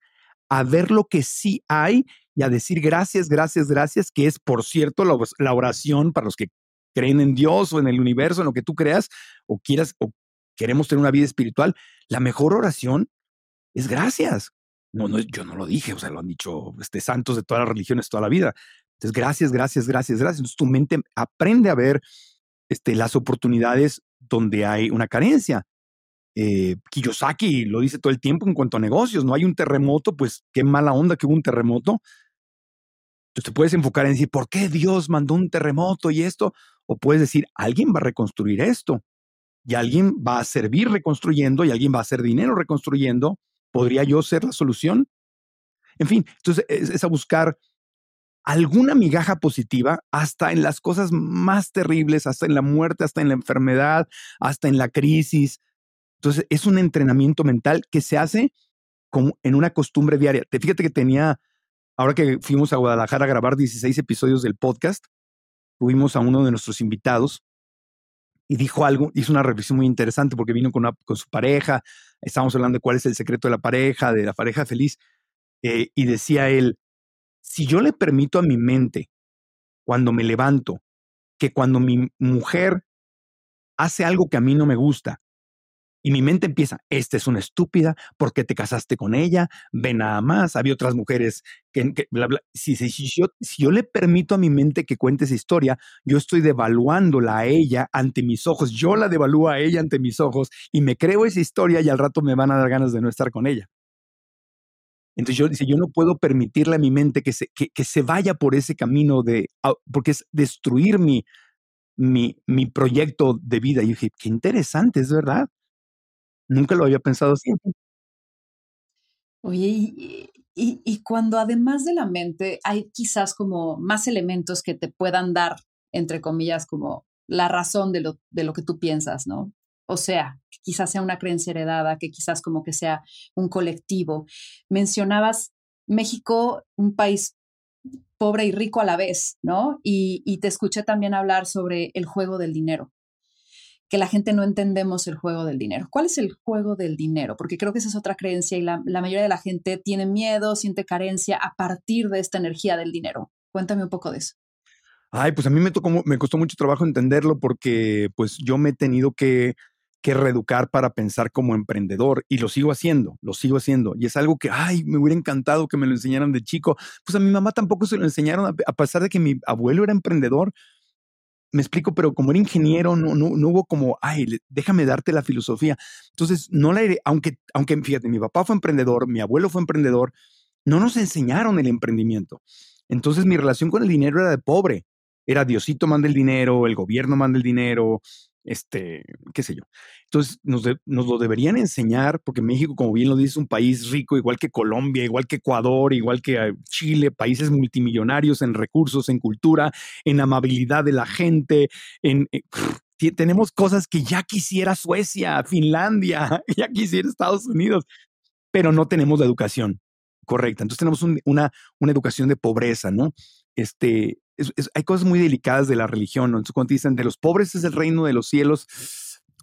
a ver lo que sí hay y a decir gracias, gracias, gracias, que es, por cierto, la oración para los que creen en Dios o en el universo, en lo que tú creas, o quieras, o queremos tener una vida espiritual, la mejor oración es gracias. No, no, yo no lo dije, o sea, lo han dicho este, santos de todas las religiones toda la vida. Entonces, gracias, gracias, gracias, gracias. Entonces, tu mente aprende a ver este, las oportunidades donde hay una carencia. Eh, Kiyosaki lo dice todo el tiempo en cuanto a negocios, no hay un terremoto, pues qué mala onda que hubo un terremoto. Entonces te puedes enfocar en decir, ¿por qué Dios mandó un terremoto y esto? O puedes decir, alguien va a reconstruir esto y alguien va a servir reconstruyendo y alguien va a hacer dinero reconstruyendo. ¿Podría yo ser la solución? En fin, entonces es, a buscar alguna migaja positiva hasta en las cosas más terribles, hasta en la muerte, hasta en la enfermedad, hasta en la crisis. Entonces es un entrenamiento mental que se hace como en una costumbre diaria. Te fíjate que tenía, ahora que fuimos a Guadalajara a grabar 16 episodios del podcast, tuvimos a uno de nuestros invitados y dijo algo, hizo una reflexión muy interesante porque vino con, con su pareja, estábamos hablando de cuál es el secreto de la pareja, de la pareja feliz, eh, y decía él, si yo le permito a mi mente, cuando me levanto, que cuando mi mujer hace algo que a mí no me gusta, y mi mente empieza, esta es una estúpida, ¿por qué te casaste con ella? Ve nada más, había otras mujeres que, Si, yo, si, yo, le permito a mi mente que cuente esa historia, yo estoy devaluándola a ella ante mis ojos, yo la devalúo a ella ante mis ojos y me creo esa historia y al rato me van a dar ganas de no estar con ella. Entonces yo dice, yo no puedo permitirle a mi mente que se, que, se vaya por ese camino de, porque es destruir mi, mi, mi proyecto de vida. Y dije, qué interesante, es verdad. Nunca lo había pensado así. Oye, y, cuando además de la mente hay quizás como más elementos que te puedan dar, entre comillas, como la razón de lo, de lo que tú piensas, ¿no? O sea, que quizás sea una creencia heredada, que quizás como que sea un colectivo. Mencionabas México, un país pobre y rico a la vez, ¿no? Y, y te escuché también hablar sobre el juego del dinero que la gente no entendemos el juego del dinero. ¿Cuál es el juego del dinero? Porque creo que esa es otra creencia y la, mayoría de la gente tiene miedo, siente carencia a partir de esta energía del dinero. Cuéntame un poco de eso. Ay, pues a mí me, tocó, me costó mucho trabajo entenderlo porque pues yo me he tenido que, que reeducar para pensar como emprendedor y lo sigo haciendo, lo sigo haciendo. Y es algo que, ay, me hubiera encantado que me lo enseñaran de chico. Pues a mi mamá tampoco se lo enseñaron, a pesar de que mi abuelo era emprendedor, me explico, pero como era ingeniero, no, no, no hubo como, ay, déjame darte la filosofía. Entonces, no la aunque, aunque, fíjate, mi papá fue emprendedor, mi abuelo fue emprendedor, no nos enseñaron el emprendimiento. Entonces, mi relación con el dinero era de pobre. Era Diosito manda el dinero, el gobierno manda el dinero, este, qué sé yo. Entonces, nos, nos, lo deberían enseñar, porque México, como bien lo dice, es un país rico, igual que Colombia, igual que Ecuador, igual que eh, Chile, países multimillonarios en recursos, en cultura, en amabilidad de la gente, en... Eh, tenemos cosas que ya quisiera Suecia, Finlandia, ya quisiera Estados Unidos, pero no tenemos la educación correcta. Entonces tenemos una, una educación de pobreza, ¿no? Este, hay cosas muy delicadas de la religión, ¿no? Cuando dicen de los pobres es el reino de los cielos,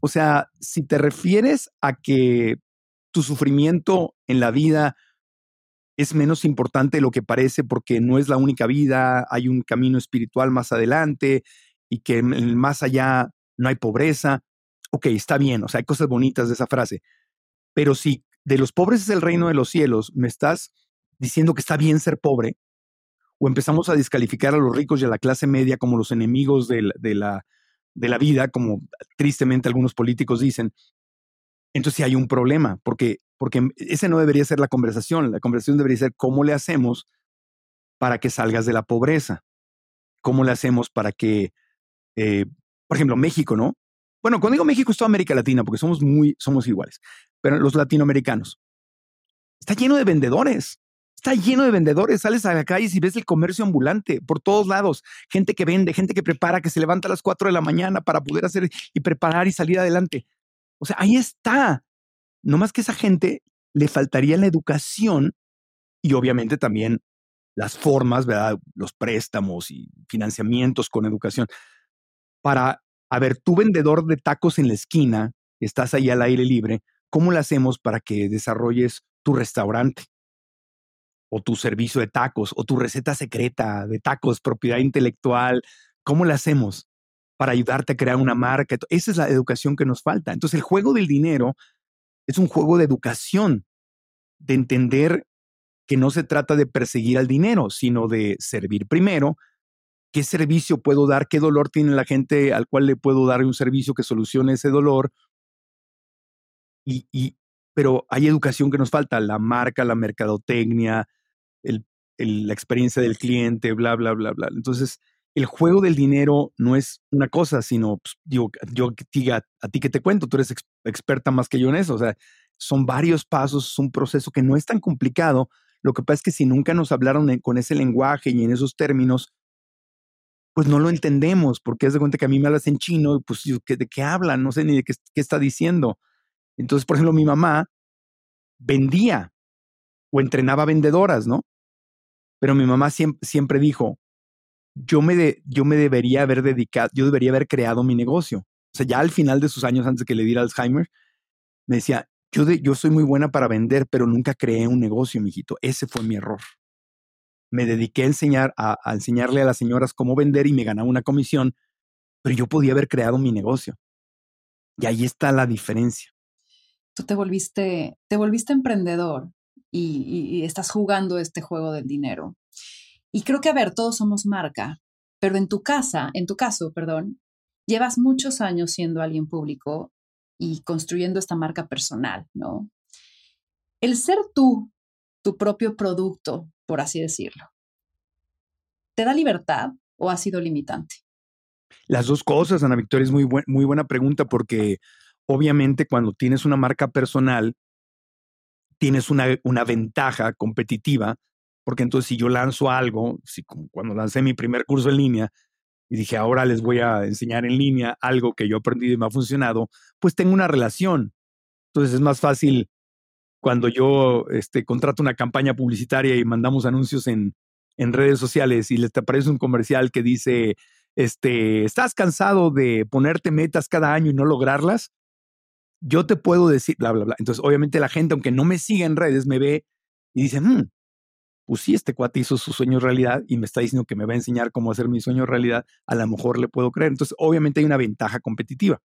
o sea, si te refieres a que tu sufrimiento en la vida es menos importante de lo que parece porque no es la única vida, hay un camino espiritual más adelante y que más allá no hay pobreza. Ok, está bien, o sea, hay cosas bonitas de esa frase. Pero si de los pobres es el reino de los cielos, me estás diciendo que está bien ser pobre, o empezamos a descalificar a los ricos y a la clase media como los enemigos de la, de la, vida, como tristemente algunos políticos dicen, entonces sí hay un problema, porque, porque ese no debería ser la conversación. La conversación debería ser cómo le hacemos para que salgas de la pobreza. ¿Cómo le hacemos para que, eh, por ejemplo, México, ¿no? Bueno, cuando digo México es toda América Latina, porque somos muy, somos iguales, pero los latinoamericanos. Está lleno de vendedores. Está lleno de vendedores, sales a la calle y ves el comercio ambulante por todos lados, gente que vende, gente que prepara, que se levanta a las 4 de la mañana para poder hacer y preparar y salir adelante. O sea, ahí está. No más que esa gente le faltaría la educación y obviamente también las formas, ¿verdad? Los préstamos y financiamientos con educación para, a ver, tú vendedor de tacos en la esquina, estás ahí al aire libre, ¿cómo lo hacemos para que desarrolles tu restaurante? O tu servicio de tacos o tu receta secreta de tacos, propiedad intelectual. ¿Cómo le hacemos para ayudarte a crear una marca? Esa es la educación que nos falta. Entonces el juego del dinero es un juego de educación, de entender que no se trata de perseguir al dinero, sino de servir primero. ¿Qué servicio puedo dar? ¿Qué dolor tiene la gente al cual le puedo dar un servicio que solucione ese dolor? Y, y, pero hay educación que nos falta, la marca, la mercadotecnia, la experiencia del cliente, bla, bla, bla, bla. Entonces, el juego del dinero no es una cosa, sino, pues, digo, yo a, a ti que te cuento, tú eres experta más que yo en eso, o sea, son varios pasos, es un proceso que no es tan complicado. Lo que pasa es que si nunca nos hablaron con ese lenguaje y en esos términos, pues no lo entendemos, porque es de cuenta que a mí me hablas en chino, pues ¿de qué hablan? No sé ni de qué, qué está diciendo. Entonces, por ejemplo, mi mamá vendía o entrenaba vendedoras, ¿no? Pero mi mamá siempre, dijo, yo me, yo me debería haber dedicado, yo debería haber creado mi negocio. O sea, ya al final de sus años, antes que le diera Alzheimer, me decía, yo, soy muy buena para vender, pero nunca creé un negocio, mijito. Ese fue mi error. Me dediqué a, enseñar, a enseñarle a las señoras cómo vender y me ganaba una comisión, pero yo podía haber creado mi negocio. Y ahí está la diferencia. Tú te volviste, te volviste emprendedor y, estás jugando este juego del dinero. Y creo que, a ver, todos somos marca, pero en tu casa, en tu caso, perdón, llevas muchos años siendo alguien público y construyendo esta marca personal, ¿no? El ser tú, tu propio producto, por así decirlo, ¿te da libertad o ha sido limitante? Las dos cosas, Ana Victoria, es muy, muy buena pregunta porque obviamente cuando tienes una marca personal, tienes una, una ventaja competitiva, porque entonces si yo lanzo algo, si cuando lancé mi primer curso en línea, y dije, ahora les voy a enseñar en línea algo que yo he aprendido y me ha funcionado, pues tengo una relación. Entonces es más fácil cuando yo este, contrato una campaña publicitaria y mandamos anuncios en, en redes sociales y les te aparece un comercial que dice, este, ¿estás cansado de ponerte metas cada año y no lograrlas? Yo te puedo decir, bla, bla, bla. Entonces, obviamente la gente, aunque no me siga en redes, me ve y dice, hmm, pues sí, este cuate hizo su sueño realidad y me está diciendo que me va a enseñar cómo hacer mi sueño realidad, a lo mejor le puedo creer. Entonces, obviamente hay una ventaja competitiva.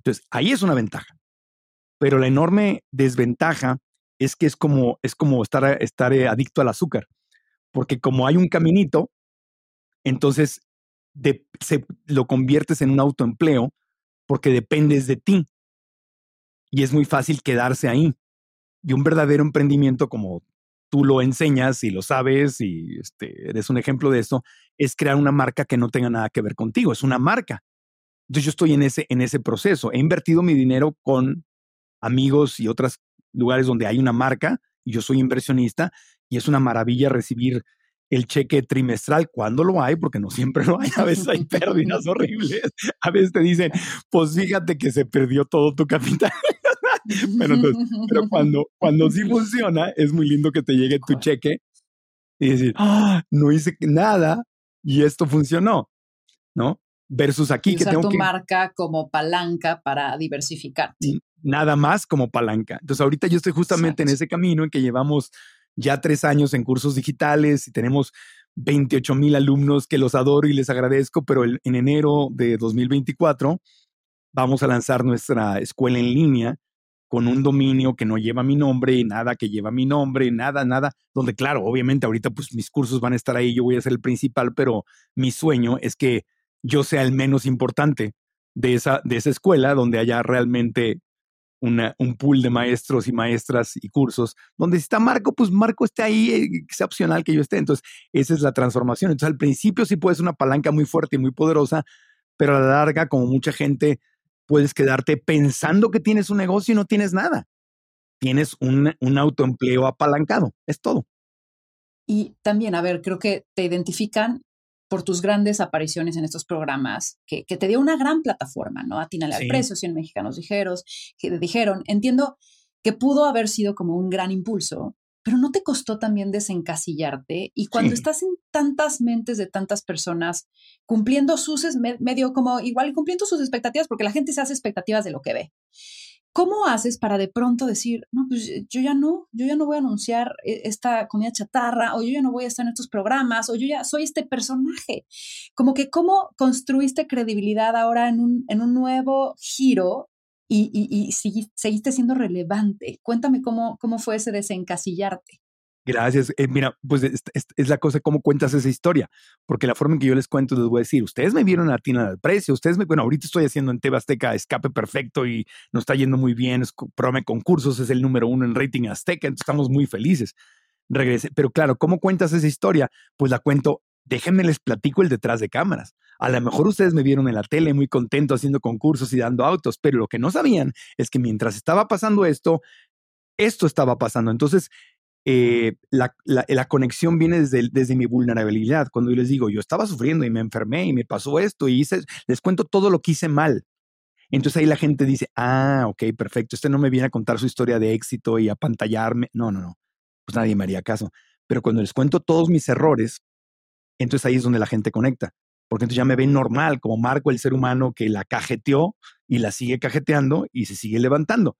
Entonces, ahí es una ventaja. Pero la enorme desventaja es que es como, es como estar, estar eh, adicto al azúcar porque como hay un caminito, entonces se, lo conviertes en un autoempleo porque dependes de ti. Y es muy fácil quedarse ahí. Y un verdadero emprendimiento, como tú lo enseñas y lo sabes y este, eres un ejemplo de eso, es crear una marca que no tenga nada que ver contigo, es una marca. Entonces yo estoy en ese, en ese proceso. He invertido mi dinero con amigos y otros lugares donde hay una marca y yo soy inversionista y es una maravilla recibir el cheque trimestral cuando lo hay, porque no siempre lo hay, a veces hay pérdidas horribles, a veces te dicen, pues fíjate que se perdió todo tu capital. pero, pero cuando, cuando sí funciona, es muy lindo que te llegue tu cheque y decir, ah, no hice nada y esto funcionó, ¿no? Versus aquí que tengo tu marca como palanca para diversificar. Nada más como palanca. Entonces ahorita yo estoy justamente en ese camino en que llevamos ya tres años en cursos digitales y tenemos 28 mil alumnos que los adoro y les agradezco, pero en enero de 2024 vamos a lanzar nuestra escuela en línea con un dominio que no lleva mi nombre, nada que lleva mi nombre, nada, nada, donde claro, obviamente ahorita pues mis cursos van a estar ahí, yo voy a ser el principal, pero mi sueño es que yo sea el menos importante de esa, de esa escuela, donde haya realmente un pool de maestros y maestras y cursos, donde si está Marco, pues Marco esté ahí, eh, que opcional que yo esté. Entonces, esa es la transformación. Entonces, al principio sí puede ser una palanca muy fuerte y muy poderosa, pero a la larga, como mucha gente, puedes quedarte pensando que tienes un negocio y no tienes nada. Tienes un, un autoempleo apalancado, es todo. Y también, a ver, creo que te identifican por tus grandes apariciones en estos programas, que, te dio una gran plataforma, ¿no? Atínale al precio, 100 mexicanos dijeron, que dijeron, entiendo que pudo haber sido como un gran impulso, pero no te costó también desencasillarte y cuando estás en tantas mentes de tantas personas cumpliendo sus, medio como igual cumpliendo sus expectativas, porque la gente se hace expectativas de lo que ve. ¿Cómo haces para de pronto decir, no, pues eh, yo ya no, yo ya no voy a anunciar eh, esta comida chatarra, o yo ya no voy a estar en estos programas, o yo ya soy este personaje? Como que cómo construiste credibilidad ahora en un, en un nuevo giro y, y, seguiste siendo relevante. Cuéntame cómo, cómo fue ese desencasillarte. Gracias. Eh, mira, pues es, la cosa cómo cuentas esa historia, porque la forma en que yo les cuento les voy a decir, ustedes me vieron a Tina del Precio, ustedes me, bueno, ahorita estoy haciendo en Tebasteca Escape Perfecto y nos está yendo muy bien, es Concursos, es el número uno en rating Azteca, entonces estamos muy felices. Regrese, pero claro, ¿cómo cuentas esa historia? Pues la cuento, déjenme les platico el detrás de cámaras. A lo mejor ustedes me vieron en la tele muy contento haciendo concursos y dando autos, pero lo que no sabían es que mientras estaba pasando esto, esto estaba pasando. Entonces, eh, la, la, conexión viene desde, desde mi vulnerabilidad. Cuando yo les digo, yo estaba sufriendo y me enfermé y me pasó esto y hice, les cuento todo lo que hice mal. Entonces ahí la gente dice, ah, ok, perfecto, este no me viene a contar su historia de éxito y a pantallarme. No, no, no, pues nadie me haría caso. Pero cuando les cuento todos mis errores, entonces ahí es donde la gente conecta. Porque entonces ya me ven normal, como Marco, el ser humano que la cajeteó y la sigue cajeteando y se sigue levantando.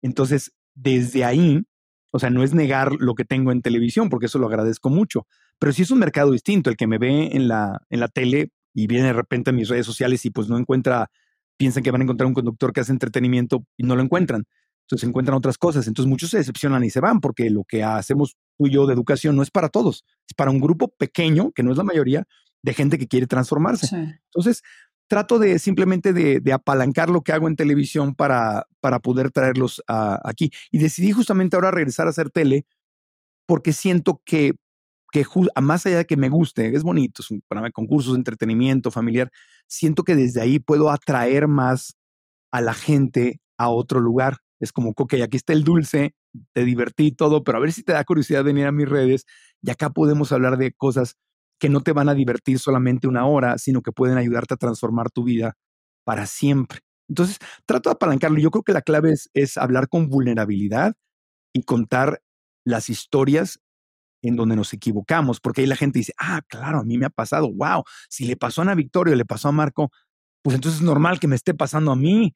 Entonces, desde ahí o sea, no es negar lo que tengo en televisión, porque eso lo agradezco mucho. Pero sí es un mercado distinto. El que me ve en la, en la tele y viene de repente a mis redes sociales y pues no encuentra, piensan que van a encontrar un conductor que hace entretenimiento y no lo encuentran. Entonces encuentran otras cosas. Entonces muchos se decepcionan y se van porque lo que hacemos tú y yo de educación no es para todos. Es para un grupo pequeño, que no es la mayoría, de gente que quiere transformarse. Entonces, trato de simplemente de, apalancar lo que hago en televisión para, para poder traerlos aquí. Y decidí justamente ahora regresar a hacer tele porque siento que, que más allá de que me guste, es bonito, es un programa de concursos, de entretenimiento familiar, siento que desde ahí puedo atraer más a la gente a otro lugar. Es como, ok, aquí está el dulce, te divertí y todo, pero a ver si te da curiosidad venir a mis redes y acá podemos hablar de cosas que no te van a divertir solamente una hora, sino que pueden ayudarte a transformar tu vida para siempre. Entonces, trato de apalancarlo. Yo creo que la clave es, es hablar con vulnerabilidad y contar las historias en donde nos equivocamos, porque ahí la gente dice, ah, claro, a mí me ha pasado, wow, si le pasó a Ana Victoria, le pasó a Marco, pues entonces es normal que me esté pasando a mí.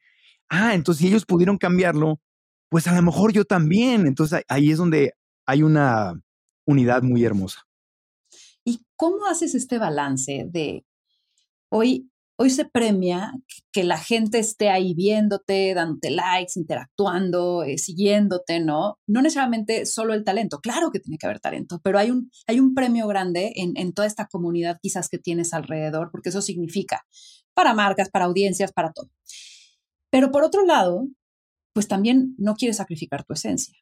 Ah, entonces si ellos pudieron cambiarlo, pues a lo mejor yo también. Entonces ahí es donde hay una unidad muy hermosa. ¿Y cómo haces este balance de hoy Hoy se premia que la gente esté ahí viéndote, dándote likes, interactuando, eh, siguiéndote, ¿no? No necesariamente solo el talento, claro que tiene que haber talento, pero hay un, hay un premio grande en, en toda esta comunidad quizás que tienes alrededor, porque eso significa para marcas, para audiencias, para todo. Pero por otro lado, pues también no quieres sacrificar tu esencia.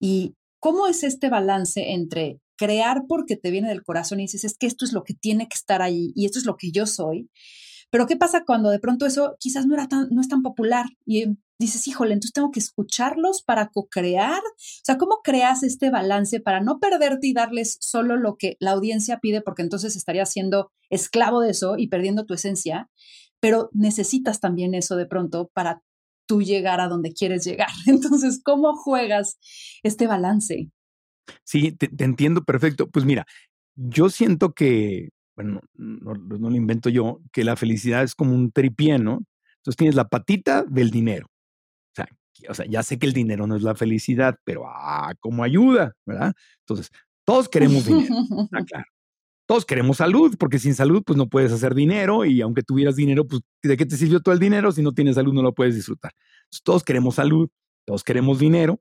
¿Y cómo es este balance entre crear porque te viene del corazón y dices, es que esto es lo que tiene que estar ahí y esto es lo que yo soy? Pero ¿qué pasa cuando de pronto eso quizás no, era tan, no es tan popular y dices, híjole, entonces tengo que escucharlos para co-crear? O sea, ¿cómo creas este balance para no perderte y darles solo lo que la audiencia pide porque entonces estarías siendo esclavo de eso y perdiendo tu esencia? Pero necesitas también eso de pronto para tú llegar a donde quieres llegar. Entonces, ¿cómo juegas este balance? Sí, te, te entiendo perfecto. Pues mira, yo siento que bueno, no, lo invento yo, que la felicidad es como un tripié, ¿no? Entonces tienes la patita del dinero. O sea, o sea, ya sé que el dinero no es la felicidad, pero ah, como ayuda, ¿verdad? Entonces, todos queremos dinero. Ah, claro. Todos queremos salud, porque sin salud, pues no puedes hacer dinero y aunque tuvieras dinero, pues ¿de qué te sirvió todo el dinero? Si no tienes salud, no lo puedes disfrutar. Entonces, todos queremos salud, todos queremos dinero,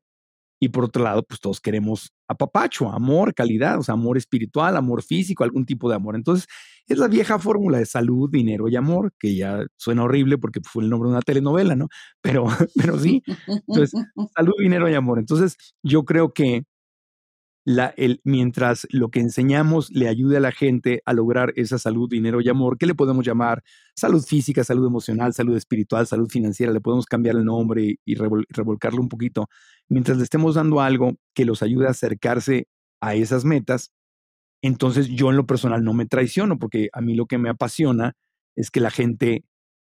y por otro lado, pues todos queremos apapacho, amor, calidad, o sea, amor espiritual, amor físico, algún tipo de amor. Entonces, es la vieja fórmula de salud, dinero y amor, que ya suena horrible porque fue el nombre de una telenovela, ¿no? Pero, pero sí. Entonces, salud, dinero y amor. Entonces, yo creo que el, mientras lo que enseñamos le ayude a la gente a lograr esa salud, dinero y amor, ¿qué le podemos llamar? Salud física, salud emocional, salud espiritual, salud financiera, le podemos cambiar el nombre y revolcarlo un poquito. Mientras le estemos dando algo que los ayude a acercarse a esas metas, entonces yo en lo personal no me traiciono, porque a mí lo que me apasiona es que la gente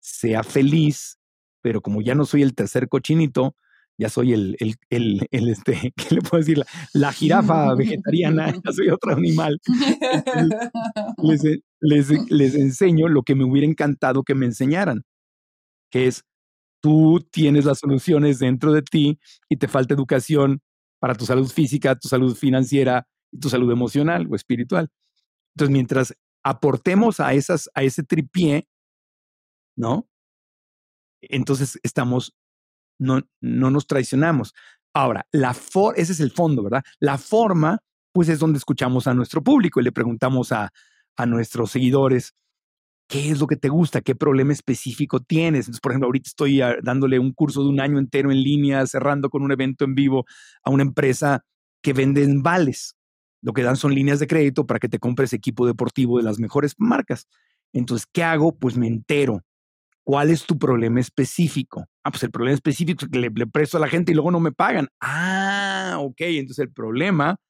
sea feliz, pero como ya no soy el tercer cochinito, ya soy el, el, el, este, ¿qué le puedo decir? La, jirafa vegetariana, ya soy otro animal. les, les, les enseño lo que me hubiera encantado que me enseñaran, que es, tú tienes las soluciones dentro de ti y te falta educación para tu salud física, tu salud financiera tu salud emocional o espiritual. Entonces, mientras aportemos a, esas, a ese tripié, ¿no? Entonces estamos no, no nos traicionamos. Ahora, la ese es el fondo, ¿verdad? La forma, pues es donde escuchamos a nuestro público y le preguntamos a, a nuestros seguidores, ¿qué es lo que te gusta? ¿Qué problema específico tienes? Por ejemplo, ahorita estoy ah, dándole un curso de un año entero en línea, cerrando con un evento en vivo a una empresa que vende vales. Lo que dan son líneas de crédito para que te compres equipo deportivo de las mejores marcas. Entonces, ¿qué hago? Pues me entero ¿Cuál es tu problema específico? Ah, pues el problema específico es que le, presto a la gente y luego no me pagan. Ah, ok. Entonces el problema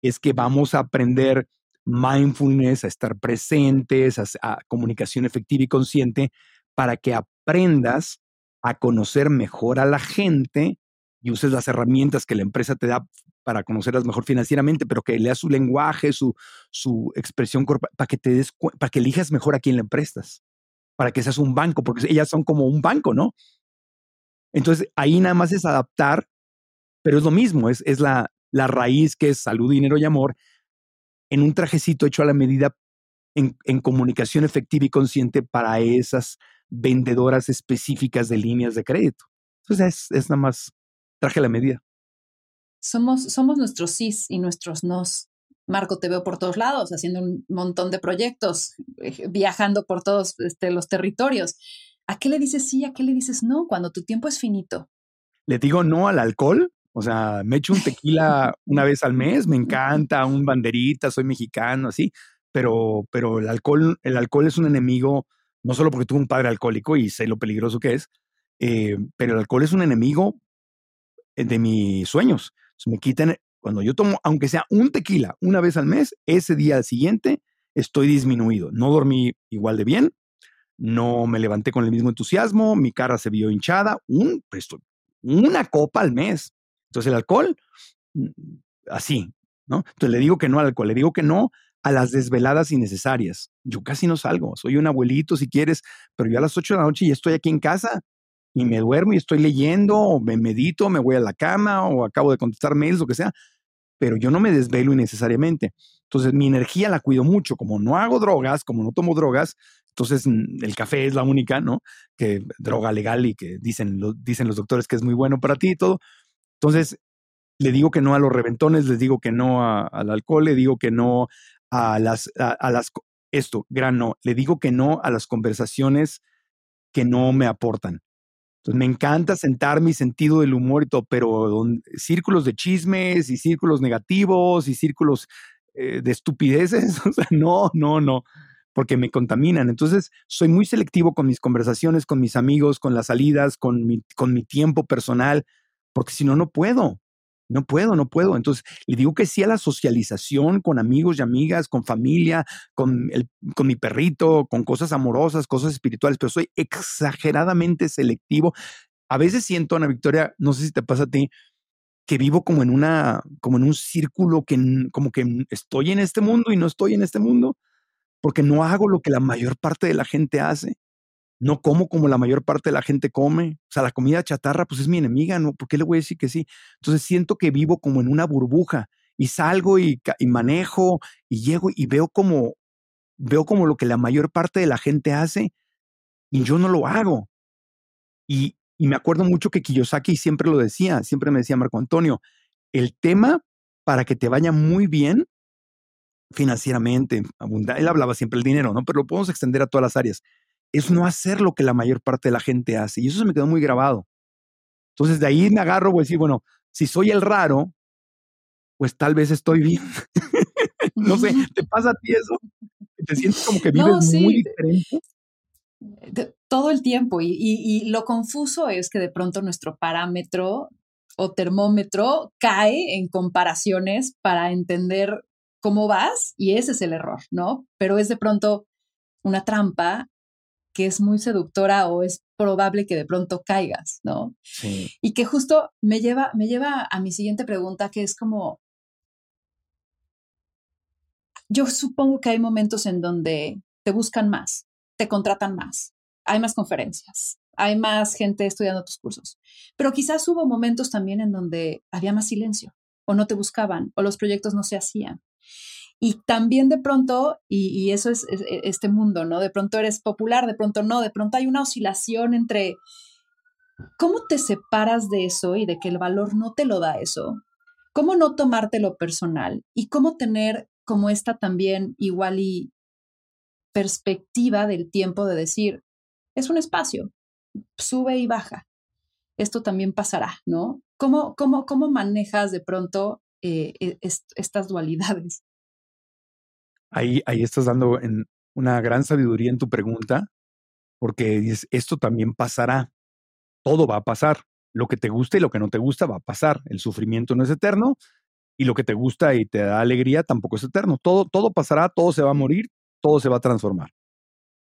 es que vamos a aprender mindfulness, a estar presentes, a, a comunicación efectiva y consciente para que aprendas a conocer mejor a la gente y uses las herramientas que la empresa te da para conocerlas mejor financieramente, pero que leas su lenguaje, su, su expresión corporal, para que te des para que elijas mejor a quién le prestas para que seas un banco, porque ellas son como un banco, ¿no? Entonces, ahí nada más es adaptar, pero es lo mismo, es, es la, la raíz que es salud, dinero y amor, en un trajecito hecho a la medida en, en comunicación efectiva y consciente para esas vendedoras específicas de líneas de crédito. Entonces, es, es nada más traje a la medida. Somos, somos nuestros sís y nuestros nos. Marco, te veo por todos lados, haciendo un montón de proyectos, eh, viajando por todos este, los territorios. ¿A qué le dices sí, a qué le dices no cuando tu tiempo es finito? Le digo no al alcohol, o sea, me echo un tequila una vez al mes, me encanta, un banderita, soy mexicano, así, pero, pero el alcohol, el alcohol es un enemigo, no solo porque tuve un padre alcohólico y sé lo peligroso que es, eh, pero el alcohol es un enemigo de mis sueños. me quitan, cuando yo tomo, aunque sea un tequila una vez al mes, ese día siguiente estoy disminuido. No dormí igual de bien, no me levanté con el mismo entusiasmo, mi cara se vio hinchada, un, pues, una copa al mes. Entonces el alcohol, mm, así, ¿no? Entonces le digo que no al alcohol, le digo que no a las desveladas innecesarias. Yo casi no salgo, soy un abuelito si quieres, pero yo a las 8 de la noche ya estoy aquí en casa y me duermo y estoy leyendo o me medito, me voy a la cama o acabo de contestar mails, lo que sea, pero yo no me desvelo innecesariamente. Entonces mi energía la cuido mucho, como no hago drogas, como no tomo drogas, entonces mm, el café es la única, ¿no? Que droga legal y que dicen, dicen los doctores que es muy bueno para ti y todo. Entonces le digo que no a los reventones, les digo que no al alcohol, le digo que no a las, a, las, esto, gran le digo que no a las conversaciones que no me aportan. Entonces, me encanta sentar mi sentido del humor y todo, pero círculos de chismes y círculos negativos y círculos eh, de estupideces, o sea, no, no, no, porque me contaminan. Entonces, soy muy selectivo con mis conversaciones, con mis amigos, con las salidas, con mi tiempo personal, porque si no, no puedo. No puedo, no puedo. Entonces, le digo que sí a la socialización con amigos y amigas, con familia, con, el, con mi perrito, con cosas amorosas, cosas espirituales, pero soy exageradamente selectivo. A veces siento, Ana Victoria, no sé si te pasa a ti, que vivo como en una, como en un círculo que como que estoy en este mundo y no estoy en este mundo, porque no hago lo que la mayor parte de la gente hace no como como la mayor parte de la gente come. O sea, la comida chatarra, pues es mi enemiga, ¿no? ¿Por qué le voy a decir que sí? Entonces siento que vivo como en una burbuja y salgo y, manejo y llego y veo como, veo como lo que la mayor parte de la gente hace y yo no lo hago. Y, y me acuerdo mucho que Kiyosaki siempre lo decía, siempre me decía Marco Antonio, el tema para que te vaya muy bien financieramente, él hablaba siempre del dinero, ¿no? Pero lo podemos extender a todas las áreas es no hacer lo que la mayor parte de la gente hace. Y eso se me quedó muy grabado. Entonces de ahí me agarro, voy a decir, bueno, si soy el raro, pues tal vez estoy bien. no sé, ¿te pasa a ti eso? ¿Te sientes como que vives muy diferente? todo el tiempo. Y, y, lo confuso es que de pronto nuestro parámetro o termómetro cae en comparaciones para entender cómo vas y ese es el error, ¿no? Pero es de pronto una trampa que es muy seductora o es probable que de pronto caigas, ¿no? Sí. Y que justo me lleva, me lleva a mi siguiente pregunta, que es como, yo supongo que hay momentos en donde te buscan más, te contratan más, hay más conferencias, hay más gente estudiando tus cursos, pero quizás hubo momentos también en donde había más silencio o no te buscaban o los proyectos no se hacían. Y también de pronto, y, eso es, e, este mundo, ¿no? De pronto eres popular, de pronto no, de pronto hay una oscilación entre cómo te separas de eso y de que el valor no te lo da eso, cómo no tomártelo personal y cómo tener como esta también igual y perspectiva del tiempo de decir, es un espacio, sube y baja, esto también pasará, ¿no? ¿Cómo, cómo, cómo manejas de pronto eh, e, estas dualidades? Ahí, ahí estás dando una gran sabiduría en tu pregunta, porque dices, esto también pasará, todo va a pasar, lo que te gusta y lo que no te gusta va a pasar, el sufrimiento no es eterno y lo que te gusta y te da alegría tampoco es eterno, todo, todo pasará, todo se va a morir, todo se va a transformar.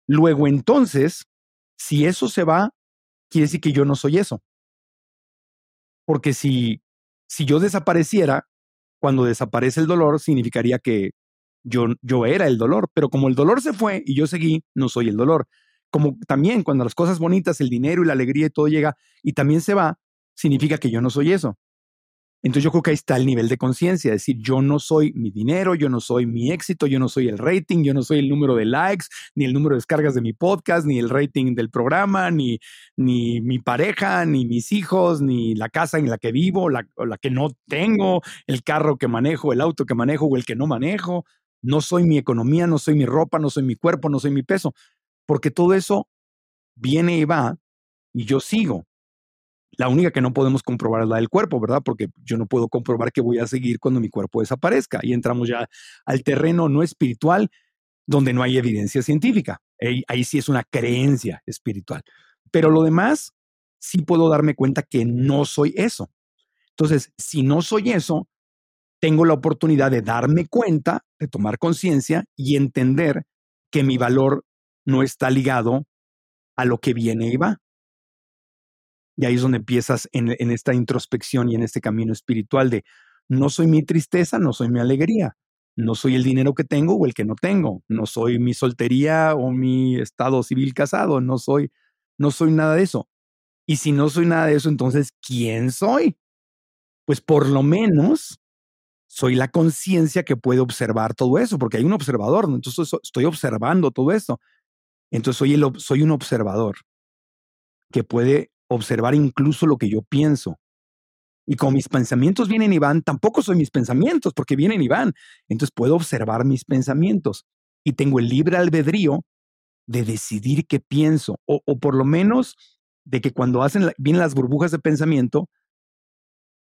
Luego entonces, si eso se va, quiere decir que yo no soy eso. Porque si, si yo desapareciera, cuando desaparece el dolor, significaría que yo, yo era el dolor, pero como el dolor se fue y yo seguí, no soy el dolor. Como también cuando las cosas bonitas, el dinero y la alegría y todo llega y también se va, significa que yo no soy eso. Entonces yo creo que ahí está el nivel de conciencia, es decir, yo no soy mi dinero, yo no soy mi éxito, yo no soy el rating, yo no soy el número de likes, ni el número de descargas de mi podcast, ni el rating del programa, ni, ni mi pareja, ni mis hijos, ni la casa en la que vivo, la, la que no tengo, el carro que manejo, el auto que manejo o el que no manejo. No soy mi economía, no soy mi ropa, no soy mi cuerpo, no soy mi peso, porque todo eso viene y va y yo sigo. La única que no podemos comprobar es la del cuerpo, ¿verdad? Porque yo no puedo comprobar que voy a seguir cuando mi cuerpo desaparezca. Y entramos ya al terreno no espiritual, donde no hay evidencia científica. Ahí, ahí, sí es una creencia espiritual. Pero lo demás, sí puedo darme cuenta que no soy eso. Entonces, si no soy eso, tengo la oportunidad de darme cuenta, de tomar conciencia y entender que mi valor no está ligado a lo que viene y va. Y ahí es donde empiezas en, esta introspección y en este camino espiritual de no soy mi tristeza, no soy mi alegría, no soy el dinero que tengo o el que no tengo, no soy mi soltería o mi estado civil casado, no soy, no soy nada de eso. Y si no soy nada de eso, entonces, ¿quién soy? Pues por lo menos soy la conciencia que puede observar todo eso, porque hay un observador, entonces estoy observando todo esto. Entonces soy, soy un observador que puede observar incluso lo que yo pienso. Y como mis pensamientos vienen y van, tampoco soy mis pensamientos, porque vienen y van. Entonces puedo observar mis pensamientos y tengo el libre albedrío de decidir qué pienso, o, por lo menos de que cuando hacen vienen las burbujas de pensamiento,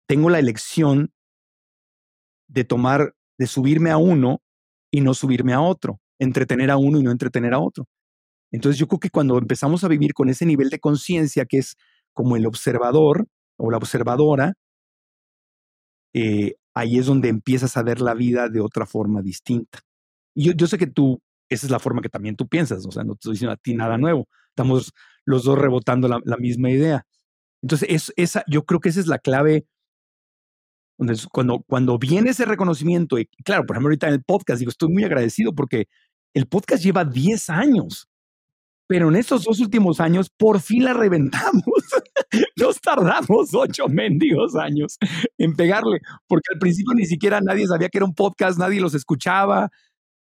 tengo la elección de tomar, de subirme a uno y no subirme a otro, entretener a uno y no entretener a otro. Entonces yo creo que cuando empezamos a vivir con ese nivel de conciencia que es como el observador o la observadora, eh, ahí es donde empiezas a ver la vida de otra forma distinta. Y yo, yo sé que tú, esa es la forma que también tú piensas, o sea, no te estoy diciendo a ti nada nuevo, estamos los dos rebotando la, misma idea. Entonces, es, esa, yo creo que esa es la clave cuando, cuando viene ese reconocimiento, y claro, por ejemplo, ahorita en el podcast, digo, estoy muy agradecido porque el podcast lleva 10 años, pero en estos dos últimos años por fin la reventamos. Nos tardamos ocho mendigos años en pegarle, porque al principio ni siquiera nadie sabía que era un podcast, nadie los escuchaba.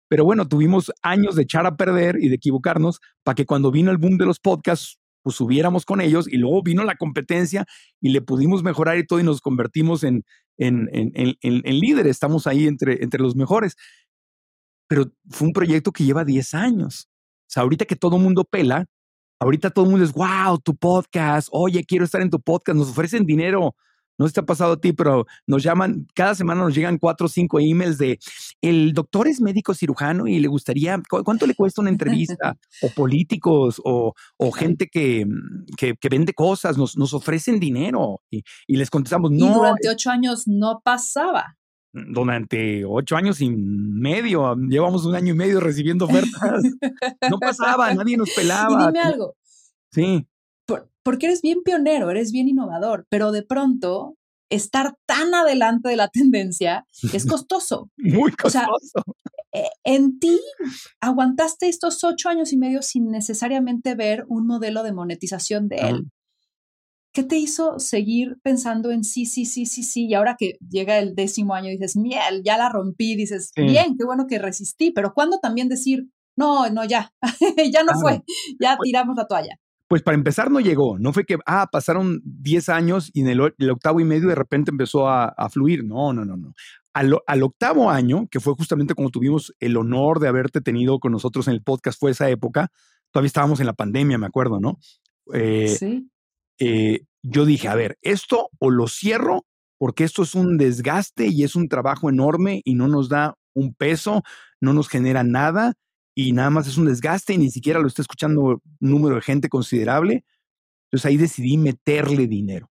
Pero bueno, tuvimos años de echar a perder y de equivocarnos para que cuando vino el boom de los podcasts, pues subiéramos con ellos y luego vino la competencia y le pudimos mejorar y todo y nos convertimos en, en, en, en, líder, estamos ahí entre, entre los mejores. Pero fue un proyecto que lleva 10 años. O sea, ahorita que todo mundo pela, ahorita todo el mundo es, wow, tu podcast, oye, quiero estar en tu podcast, nos ofrecen dinero no sé si te ha pasado a ti, pero nos llaman, cada semana nos llegan cuatro o cinco emails de el doctor es médico cirujano y le gustaría, ¿cuánto le cuesta una entrevista? o políticos o, o gente que, que, que, vende cosas, nos, nos ofrecen dinero y, y, les contestamos, no. Y durante ocho años no pasaba. Durante ocho años y medio, llevamos un año y medio recibiendo ofertas. no pasaba, nadie nos pelaba. Y dime algo. Sí porque eres bien pionero, eres bien innovador, pero de pronto estar tan adelante de la tendencia es costoso. Muy costoso. E, en ti aguantaste estos ocho años y medio sin necesariamente ver un modelo de monetización de él. ¿Qué te hizo seguir pensando en sí, sí, sí, sí, sí? Y ahora que llega el décimo año dices, miel, ya la rompí, dices, bien, qué bueno que resistí, pero ¿cuándo también decir, no, no, ya, ya no fue, ya pues tiramos la toalla? Pues para empezar no llegó, no fue que, ah, pasaron 10 años y en el, octavo y medio de repente empezó a, fluir, no, no, no, no. Al, al, octavo año, que fue justamente cuando tuvimos el honor de haberte tenido con nosotros en el podcast, fue esa época, todavía estábamos en la pandemia, me acuerdo, ¿no? Eh, sí. Eh, yo dije, a ver, esto o lo cierro porque esto es un desgaste y es un trabajo enorme y no nos da un peso, no nos genera nada y nada más es un desgaste y ni siquiera lo está escuchando un número de gente considerable. Entonces ahí decidí meterle dinero.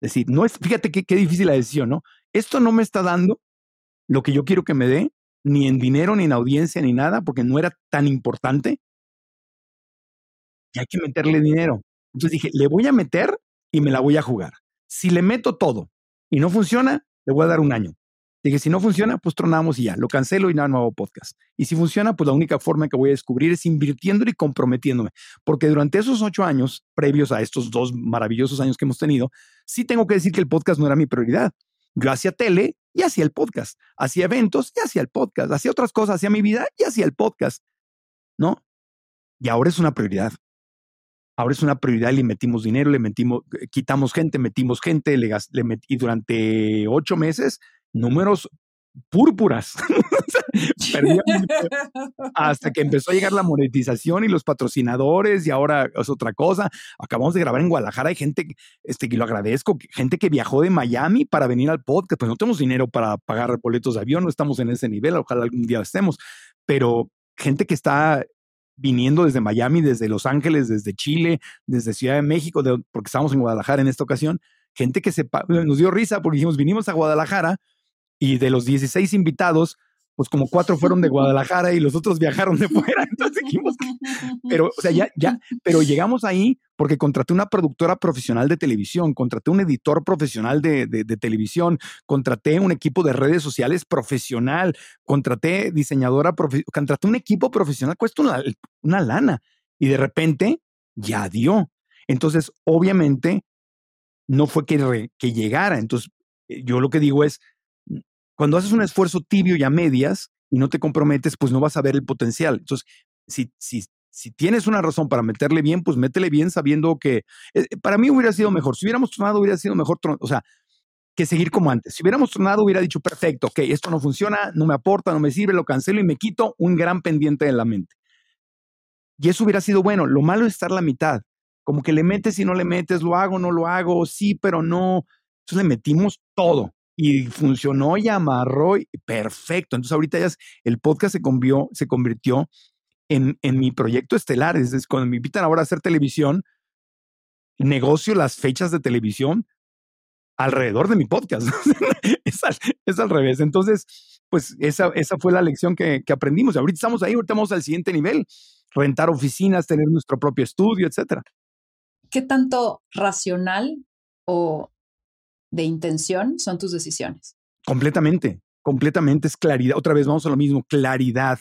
Es decir, no es, fíjate qué, qué difícil la decisión, ¿no? Esto no me está dando lo que yo quiero que me dé, ni en dinero, ni en audiencia, ni nada, porque no era tan importante. Y hay que meterle dinero. Entonces dije, le voy a meter y me la voy a jugar. Si le meto todo y no funciona, le voy a dar un año. Dije, si no funciona, pues tronamos y ya, lo cancelo y nada, nuevo podcast. Y si funciona, pues la única forma que voy a descubrir es invirtiendo y comprometiéndome. Porque durante esos ocho años, previos a estos dos maravillosos años que hemos tenido, sí tengo que decir que el podcast no era mi prioridad. Yo hacía tele y hacía el podcast. Hacía eventos y hacía el podcast. Hacía otras cosas, hacía mi vida y hacía el podcast. ¿No? Y ahora es una prioridad. Ahora es una prioridad y le metimos dinero, le metimos, quitamos gente, metimos gente, le, le metí, y durante ocho meses números púrpuras. hasta que empezó a llegar la monetización y los patrocinadores y ahora es otra cosa. Acabamos de grabar en Guadalajara, hay gente, este, que lo agradezco, gente que viajó de Miami para venir al podcast, pues no tenemos dinero para pagar boletos de avión, no estamos en ese nivel, ojalá algún día estemos, pero gente que está viniendo desde Miami, desde Los Ángeles, desde Chile, desde Ciudad de México, porque estamos en Guadalajara en esta ocasión, gente que se, nos dio risa porque dijimos, vinimos a Guadalajara y de los 16 invitados, pues como cuatro fueron de Guadalajara y los otros viajaron de fuera. Entonces dijimos, pero, o sea, ya, ya, pero llegamos ahí porque contraté una productora profesional de televisión, contraté un editor profesional de, de, televisión, contraté un equipo de redes sociales profesional, contraté diseñadora, contraté un equipo profesional, cuesta una, una lana y de repente ya dio. Entonces, obviamente, no fue que, que llegara. Entonces, eh, yo lo que digo es, cuando haces un esfuerzo tibio y a medias y no te comprometes, pues no vas a ver el potencial. Entonces, si, si, si tienes una razón para meterle bien, pues métele bien sabiendo que eh, para mí hubiera sido mejor. Si hubiéramos tronado, hubiera sido mejor, o sea, que seguir como antes. Si hubiéramos tronado, hubiera dicho, perfecto, ok, esto no funciona, no me aporta, no me sirve, lo cancelo y me quito un gran pendiente de la mente. Y eso hubiera sido bueno. Lo malo es estar la mitad. Como que le metes y no le metes, lo hago, no lo hago, sí, pero no. Entonces le metimos todo y funcionó y amarró y perfecto. Entonces ahorita ya el podcast se, convió, se convirtió en, en mi proyecto estelar. Es cuando me invitan ahora a hacer televisión, negocio las fechas de televisión alrededor de mi podcast. es, al, es, al, revés. Entonces, pues esa, esa fue la lección que, que aprendimos. Ahorita estamos ahí, ahorita vamos al siguiente nivel, rentar oficinas, tener nuestro propio estudio, etcétera. ¿Qué tanto racional o de intención son tus decisiones. Completamente, completamente es claridad. Otra vez vamos a lo mismo, claridad,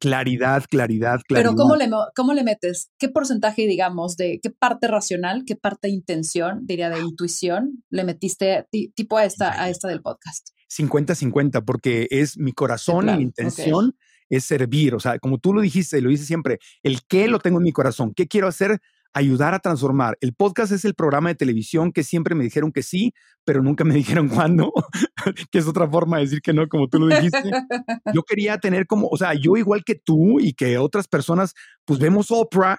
claridad, claridad, claridad. Pero ¿cómo le, cómo le metes? ¿Qué porcentaje, digamos, de qué parte racional, qué parte de intención, diría de intuición, le metiste tipo a esta, a esta del podcast? 50-50, porque es mi corazón y mi intención es servir. O sea, como tú lo dijiste, lo dices siempre, el qué lo tengo en mi corazón, qué quiero hacer ayudar a transformar. El podcast es el programa de televisión que siempre me dijeron que sí, pero nunca me dijeron cuándo, que es otra forma de decir que no, como tú lo dijiste. Yo quería tener como, o sea, yo igual que tú y que otras personas, pues vemos Oprah,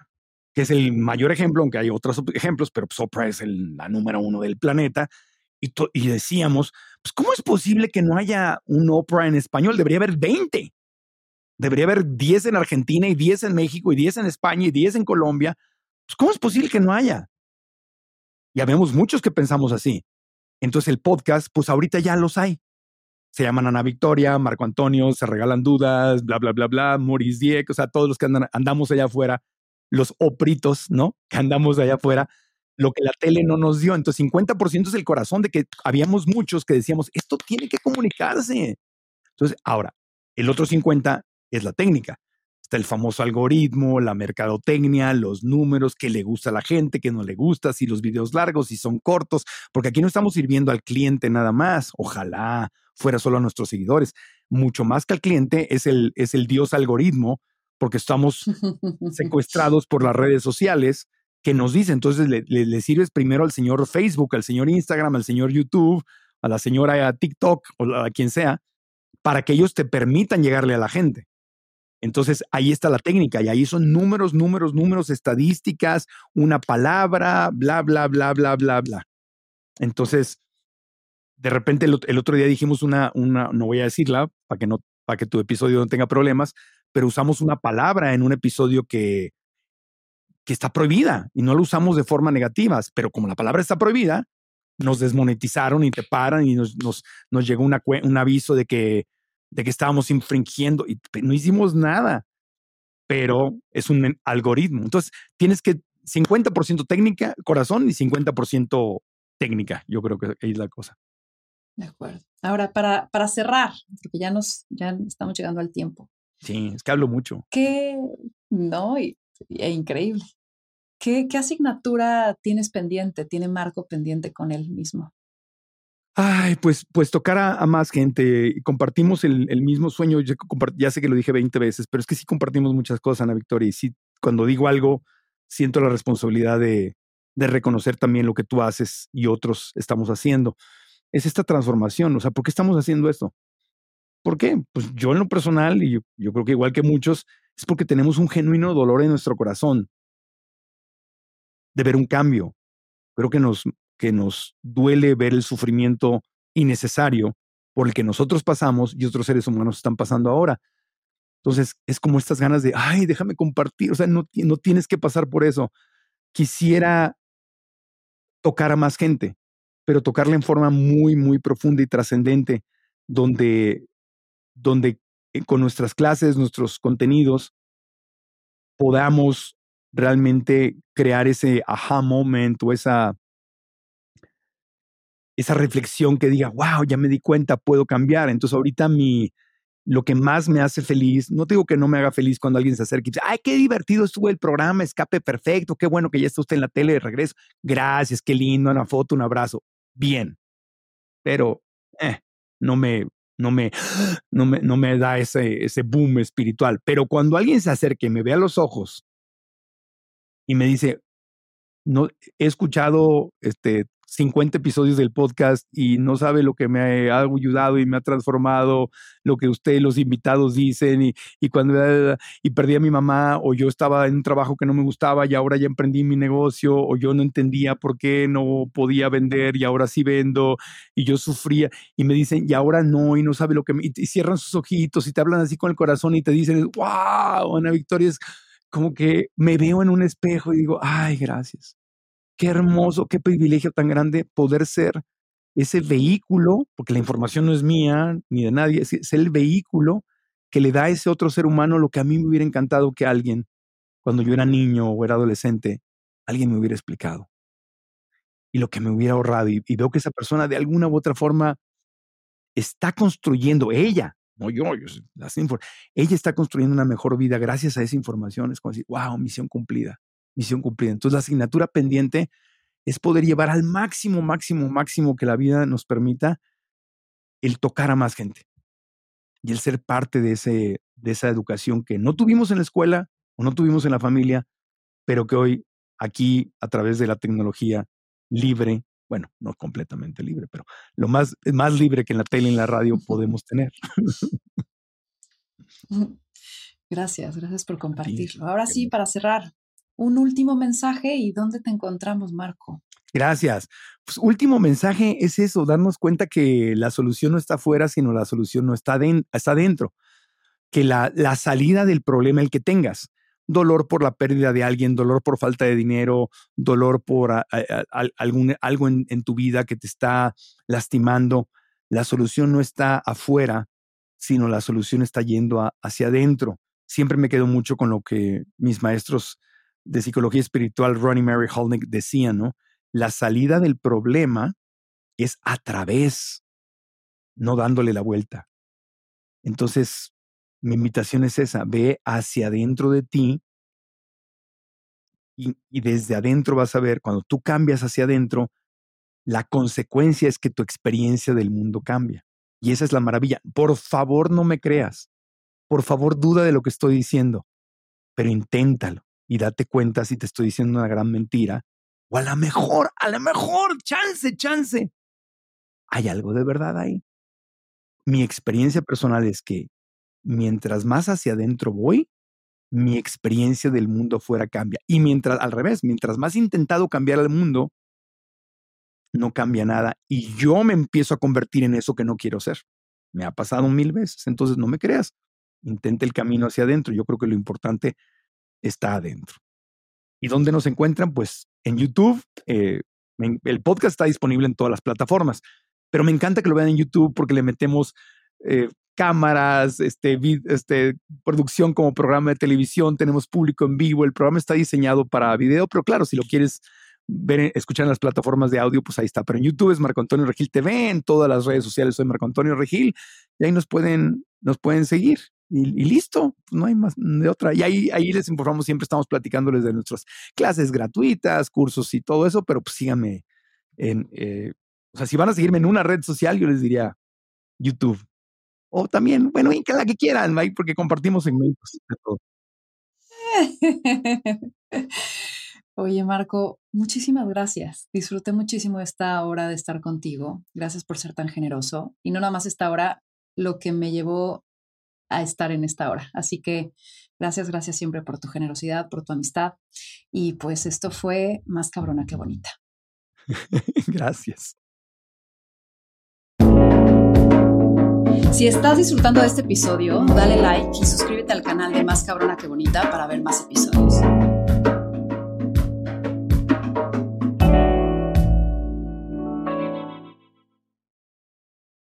que es el mayor ejemplo, aunque hay otros ejemplos, pero pues Oprah es el, la número uno del planeta. Y, y decíamos, pues, ¿cómo es posible que no haya un Oprah en español? Debería haber 20. Debería haber 10 en Argentina y 10 en México y 10 en España y 10 en Colombia pues, ¿Cómo es posible que no haya? Ya vemos muchos que pensamos así. Entonces el podcast, pues ahorita ya los hay. Se llaman Ana Victoria, Marco Antonio, se regalan dudas, bla, bla, bla, bla, Maurice Dieck, o sea, todos los que andan, andamos allá afuera, los opritos, ¿no? Que andamos allá afuera, lo que la tele no nos dio. Entonces 50% es el corazón de que habíamos muchos que decíamos, esto tiene que comunicarse. Entonces, ahora, el otro 50 es la técnica. El famoso algoritmo, la mercadotecnia, los números, qué le gusta a la gente, qué no le gusta, si los videos largos, si son cortos, porque aquí no estamos sirviendo al cliente nada más. Ojalá fuera solo a nuestros seguidores. Mucho más que al cliente es el, es el dios algoritmo, porque estamos secuestrados por las redes sociales que nos dicen. Entonces le, le, sirves primero al señor Facebook, al señor Instagram, al señor YouTube, a la señora TikTok o a quien sea, para que ellos te permitan llegarle a la gente. Entonces ahí está la técnica y ahí son números, números, números, estadísticas, una palabra, bla, bla, bla, bla, bla, bla. Entonces, de repente el, otro día dijimos una, una, no voy a decirla para que, no, para que tu episodio no tenga problemas, pero usamos una palabra en un episodio que, que está prohibida y no lo usamos de forma negativa, pero como la palabra está prohibida, nos desmonetizaron y te paran y nos, nos, nos llegó una, un aviso de que de que estábamos infringiendo y no hicimos nada, pero es un algoritmo. Entonces, tienes que 50% técnica, corazón y 50% técnica. Yo creo que es la cosa. De acuerdo. Ahora, para, para cerrar, porque ya nos ya estamos llegando al tiempo. Sí, es que hablo mucho. ¿Qué? No, y, increíble. ¿Qué, ¿Qué asignatura tienes pendiente? ¿Tiene Marco pendiente con él mismo? Ay, pues, pues tocar a, más gente. Compartimos el, el mismo sueño. Ya, sé que lo dije 20 veces, pero es que sí compartimos muchas cosas, Ana Victoria. Y sí, cuando digo algo, siento la responsabilidad de, de reconocer también lo que tú haces y otros estamos haciendo. Es esta transformación. O sea, ¿por qué estamos haciendo esto? ¿Por qué? Pues yo en lo personal, y yo, yo creo que igual que muchos, es porque tenemos un genuino dolor en nuestro corazón de ver un cambio. Creo que nos, que nos duele ver el sufrimiento innecesario por el que nosotros pasamos y otros seres humanos están pasando ahora. Entonces, es como estas ganas de, ay, déjame compartir, o sea, no, no tienes que pasar por eso. Quisiera tocar a más gente. pero tocarla en forma muy, muy profunda y trascendente, donde, donde eh, con nuestras clases, nuestros contenidos, podamos realmente crear ese aha moment o esa, esa reflexión que diga, wow, ya me di cuenta, puedo cambiar. Entonces ahorita mi, lo que más me hace feliz, no digo que no me haga feliz cuando alguien se acerque y dice, ay, qué divertido estuvo el programa, escape perfecto, qué bueno que ya está usted en la tele de regreso. Gracias, qué lindo, una foto, un abrazo. Bien. Pero eh, no me, no me, no me, no me da ese, ese boom espiritual. Pero cuando alguien se acerque me ve a los ojos y me dice, no, he escuchado este, 50 episodios del podcast y no sabe lo que me ha ayudado y me ha transformado, lo que usted, los invitados dicen y, y cuando y perdí a mi mamá o yo estaba en un trabajo que no me gustaba y ahora ya emprendí mi negocio o yo no entendía por qué no podía vender y ahora sí vendo y yo sufría y me dicen y ahora no y no sabe lo que me, y, cierran sus ojitos y te hablan así con el corazón y te dicen, wow, Ana Victoria es como que me veo en un espejo y digo, ay, gracias qué hermoso, qué privilegio tan grande poder ser ese vehículo, porque la información no es mía ni de nadie, es, el vehículo que le da a ese otro ser humano lo que a mí me hubiera encantado que alguien, cuando yo era niño o era adolescente, alguien me hubiera explicado. Y lo que me hubiera ahorrado. Y, veo que esa persona de alguna u otra forma está construyendo, ella, no yo, yo ella está construyendo una mejor vida gracias a esa información. Es como decir, wow, misión cumplida misión cumplida. Entonces la asignatura pendiente es poder llevar al máximo, máximo, máximo que la vida nos permita el tocar a más gente y el ser parte de, ese, de esa educación que no tuvimos en la escuela o no tuvimos en la familia, pero que hoy aquí a través de la tecnología libre, bueno, no completamente libre, pero lo más, más libre que en la tele y en la radio podemos tener. Gracias, gracias por compartirlo. Ahora sí, para cerrar, un último mensaje y dónde te encontramos, Marco. Gracias. Pues último mensaje es eso, darnos cuenta que la solución no está afuera, sino la solución no está, está dentro. Que la, la salida del problema, el que tengas, dolor por la pérdida de alguien, dolor por falta de dinero, dolor por algún, algo en, en, tu vida que te está lastimando, la solución no está afuera, sino la solución está yendo hacia adentro. Siempre me quedo mucho con lo que mis maestros de psicología espiritual, Ronnie Mary Holnick, decía, ¿no? La salida del problema es a través, no dándole la vuelta. Entonces, mi invitación es esa, ve hacia adentro de ti y, y, desde adentro vas a ver, cuando tú cambias hacia adentro, la consecuencia es que tu experiencia del mundo cambia. Y esa es la maravilla. Por favor, no me creas. Por favor, duda de lo que estoy diciendo, pero inténtalo y date cuenta si te estoy diciendo una gran mentira o a lo mejor, a lo mejor, chance, chance. Hay algo de verdad ahí. Mi experiencia personal es que mientras más hacia adentro voy, mi experiencia del mundo fuera cambia. Y mientras, al revés, mientras más he intentado cambiar el mundo, no cambia nada. Y yo me empiezo a convertir en eso que no quiero ser. Me ha pasado mil veces. Entonces, no me creas. Intenta el camino hacia adentro. Yo creo que lo importante está adentro. ¿Y dónde nos encuentran? Pues en YouTube. Eh, el podcast está disponible en todas las plataformas, pero me encanta que lo vean en YouTube porque le metemos eh, cámaras, este, este, producción como programa de televisión, tenemos público en vivo, el programa está diseñado para video, pero claro, si lo quieres ver, escuchar en las plataformas de audio, pues ahí está. Pero en YouTube es Marco Antonio Regil TV, en todas las redes sociales soy Marco Antonio Regil, y ahí nos pueden, nos pueden seguir y, listo, no hay más de otra. Y ahí, ahí les informamos, siempre estamos platicándoles de nuestras clases gratuitas, cursos y todo eso, pero pues síganme en, eh, o sea, si van a seguirme en una red social, yo les diría YouTube. O también, bueno, en la que quieran, porque compartimos segmentos de todo. Oye, Marco, muchísimas gracias. Disfruté muchísimo esta hora de estar contigo. Gracias por ser tan generoso. Y no nada más esta hora, lo que me llevó a estar en esta hora. Así que gracias, gracias siempre por tu generosidad, por tu amistad. Y pues esto fue más cabrona que bonita. gracias. Si estás disfrutando de este episodio, dale like y suscríbete al canal de Más Cabrona que Bonita para ver más episodios.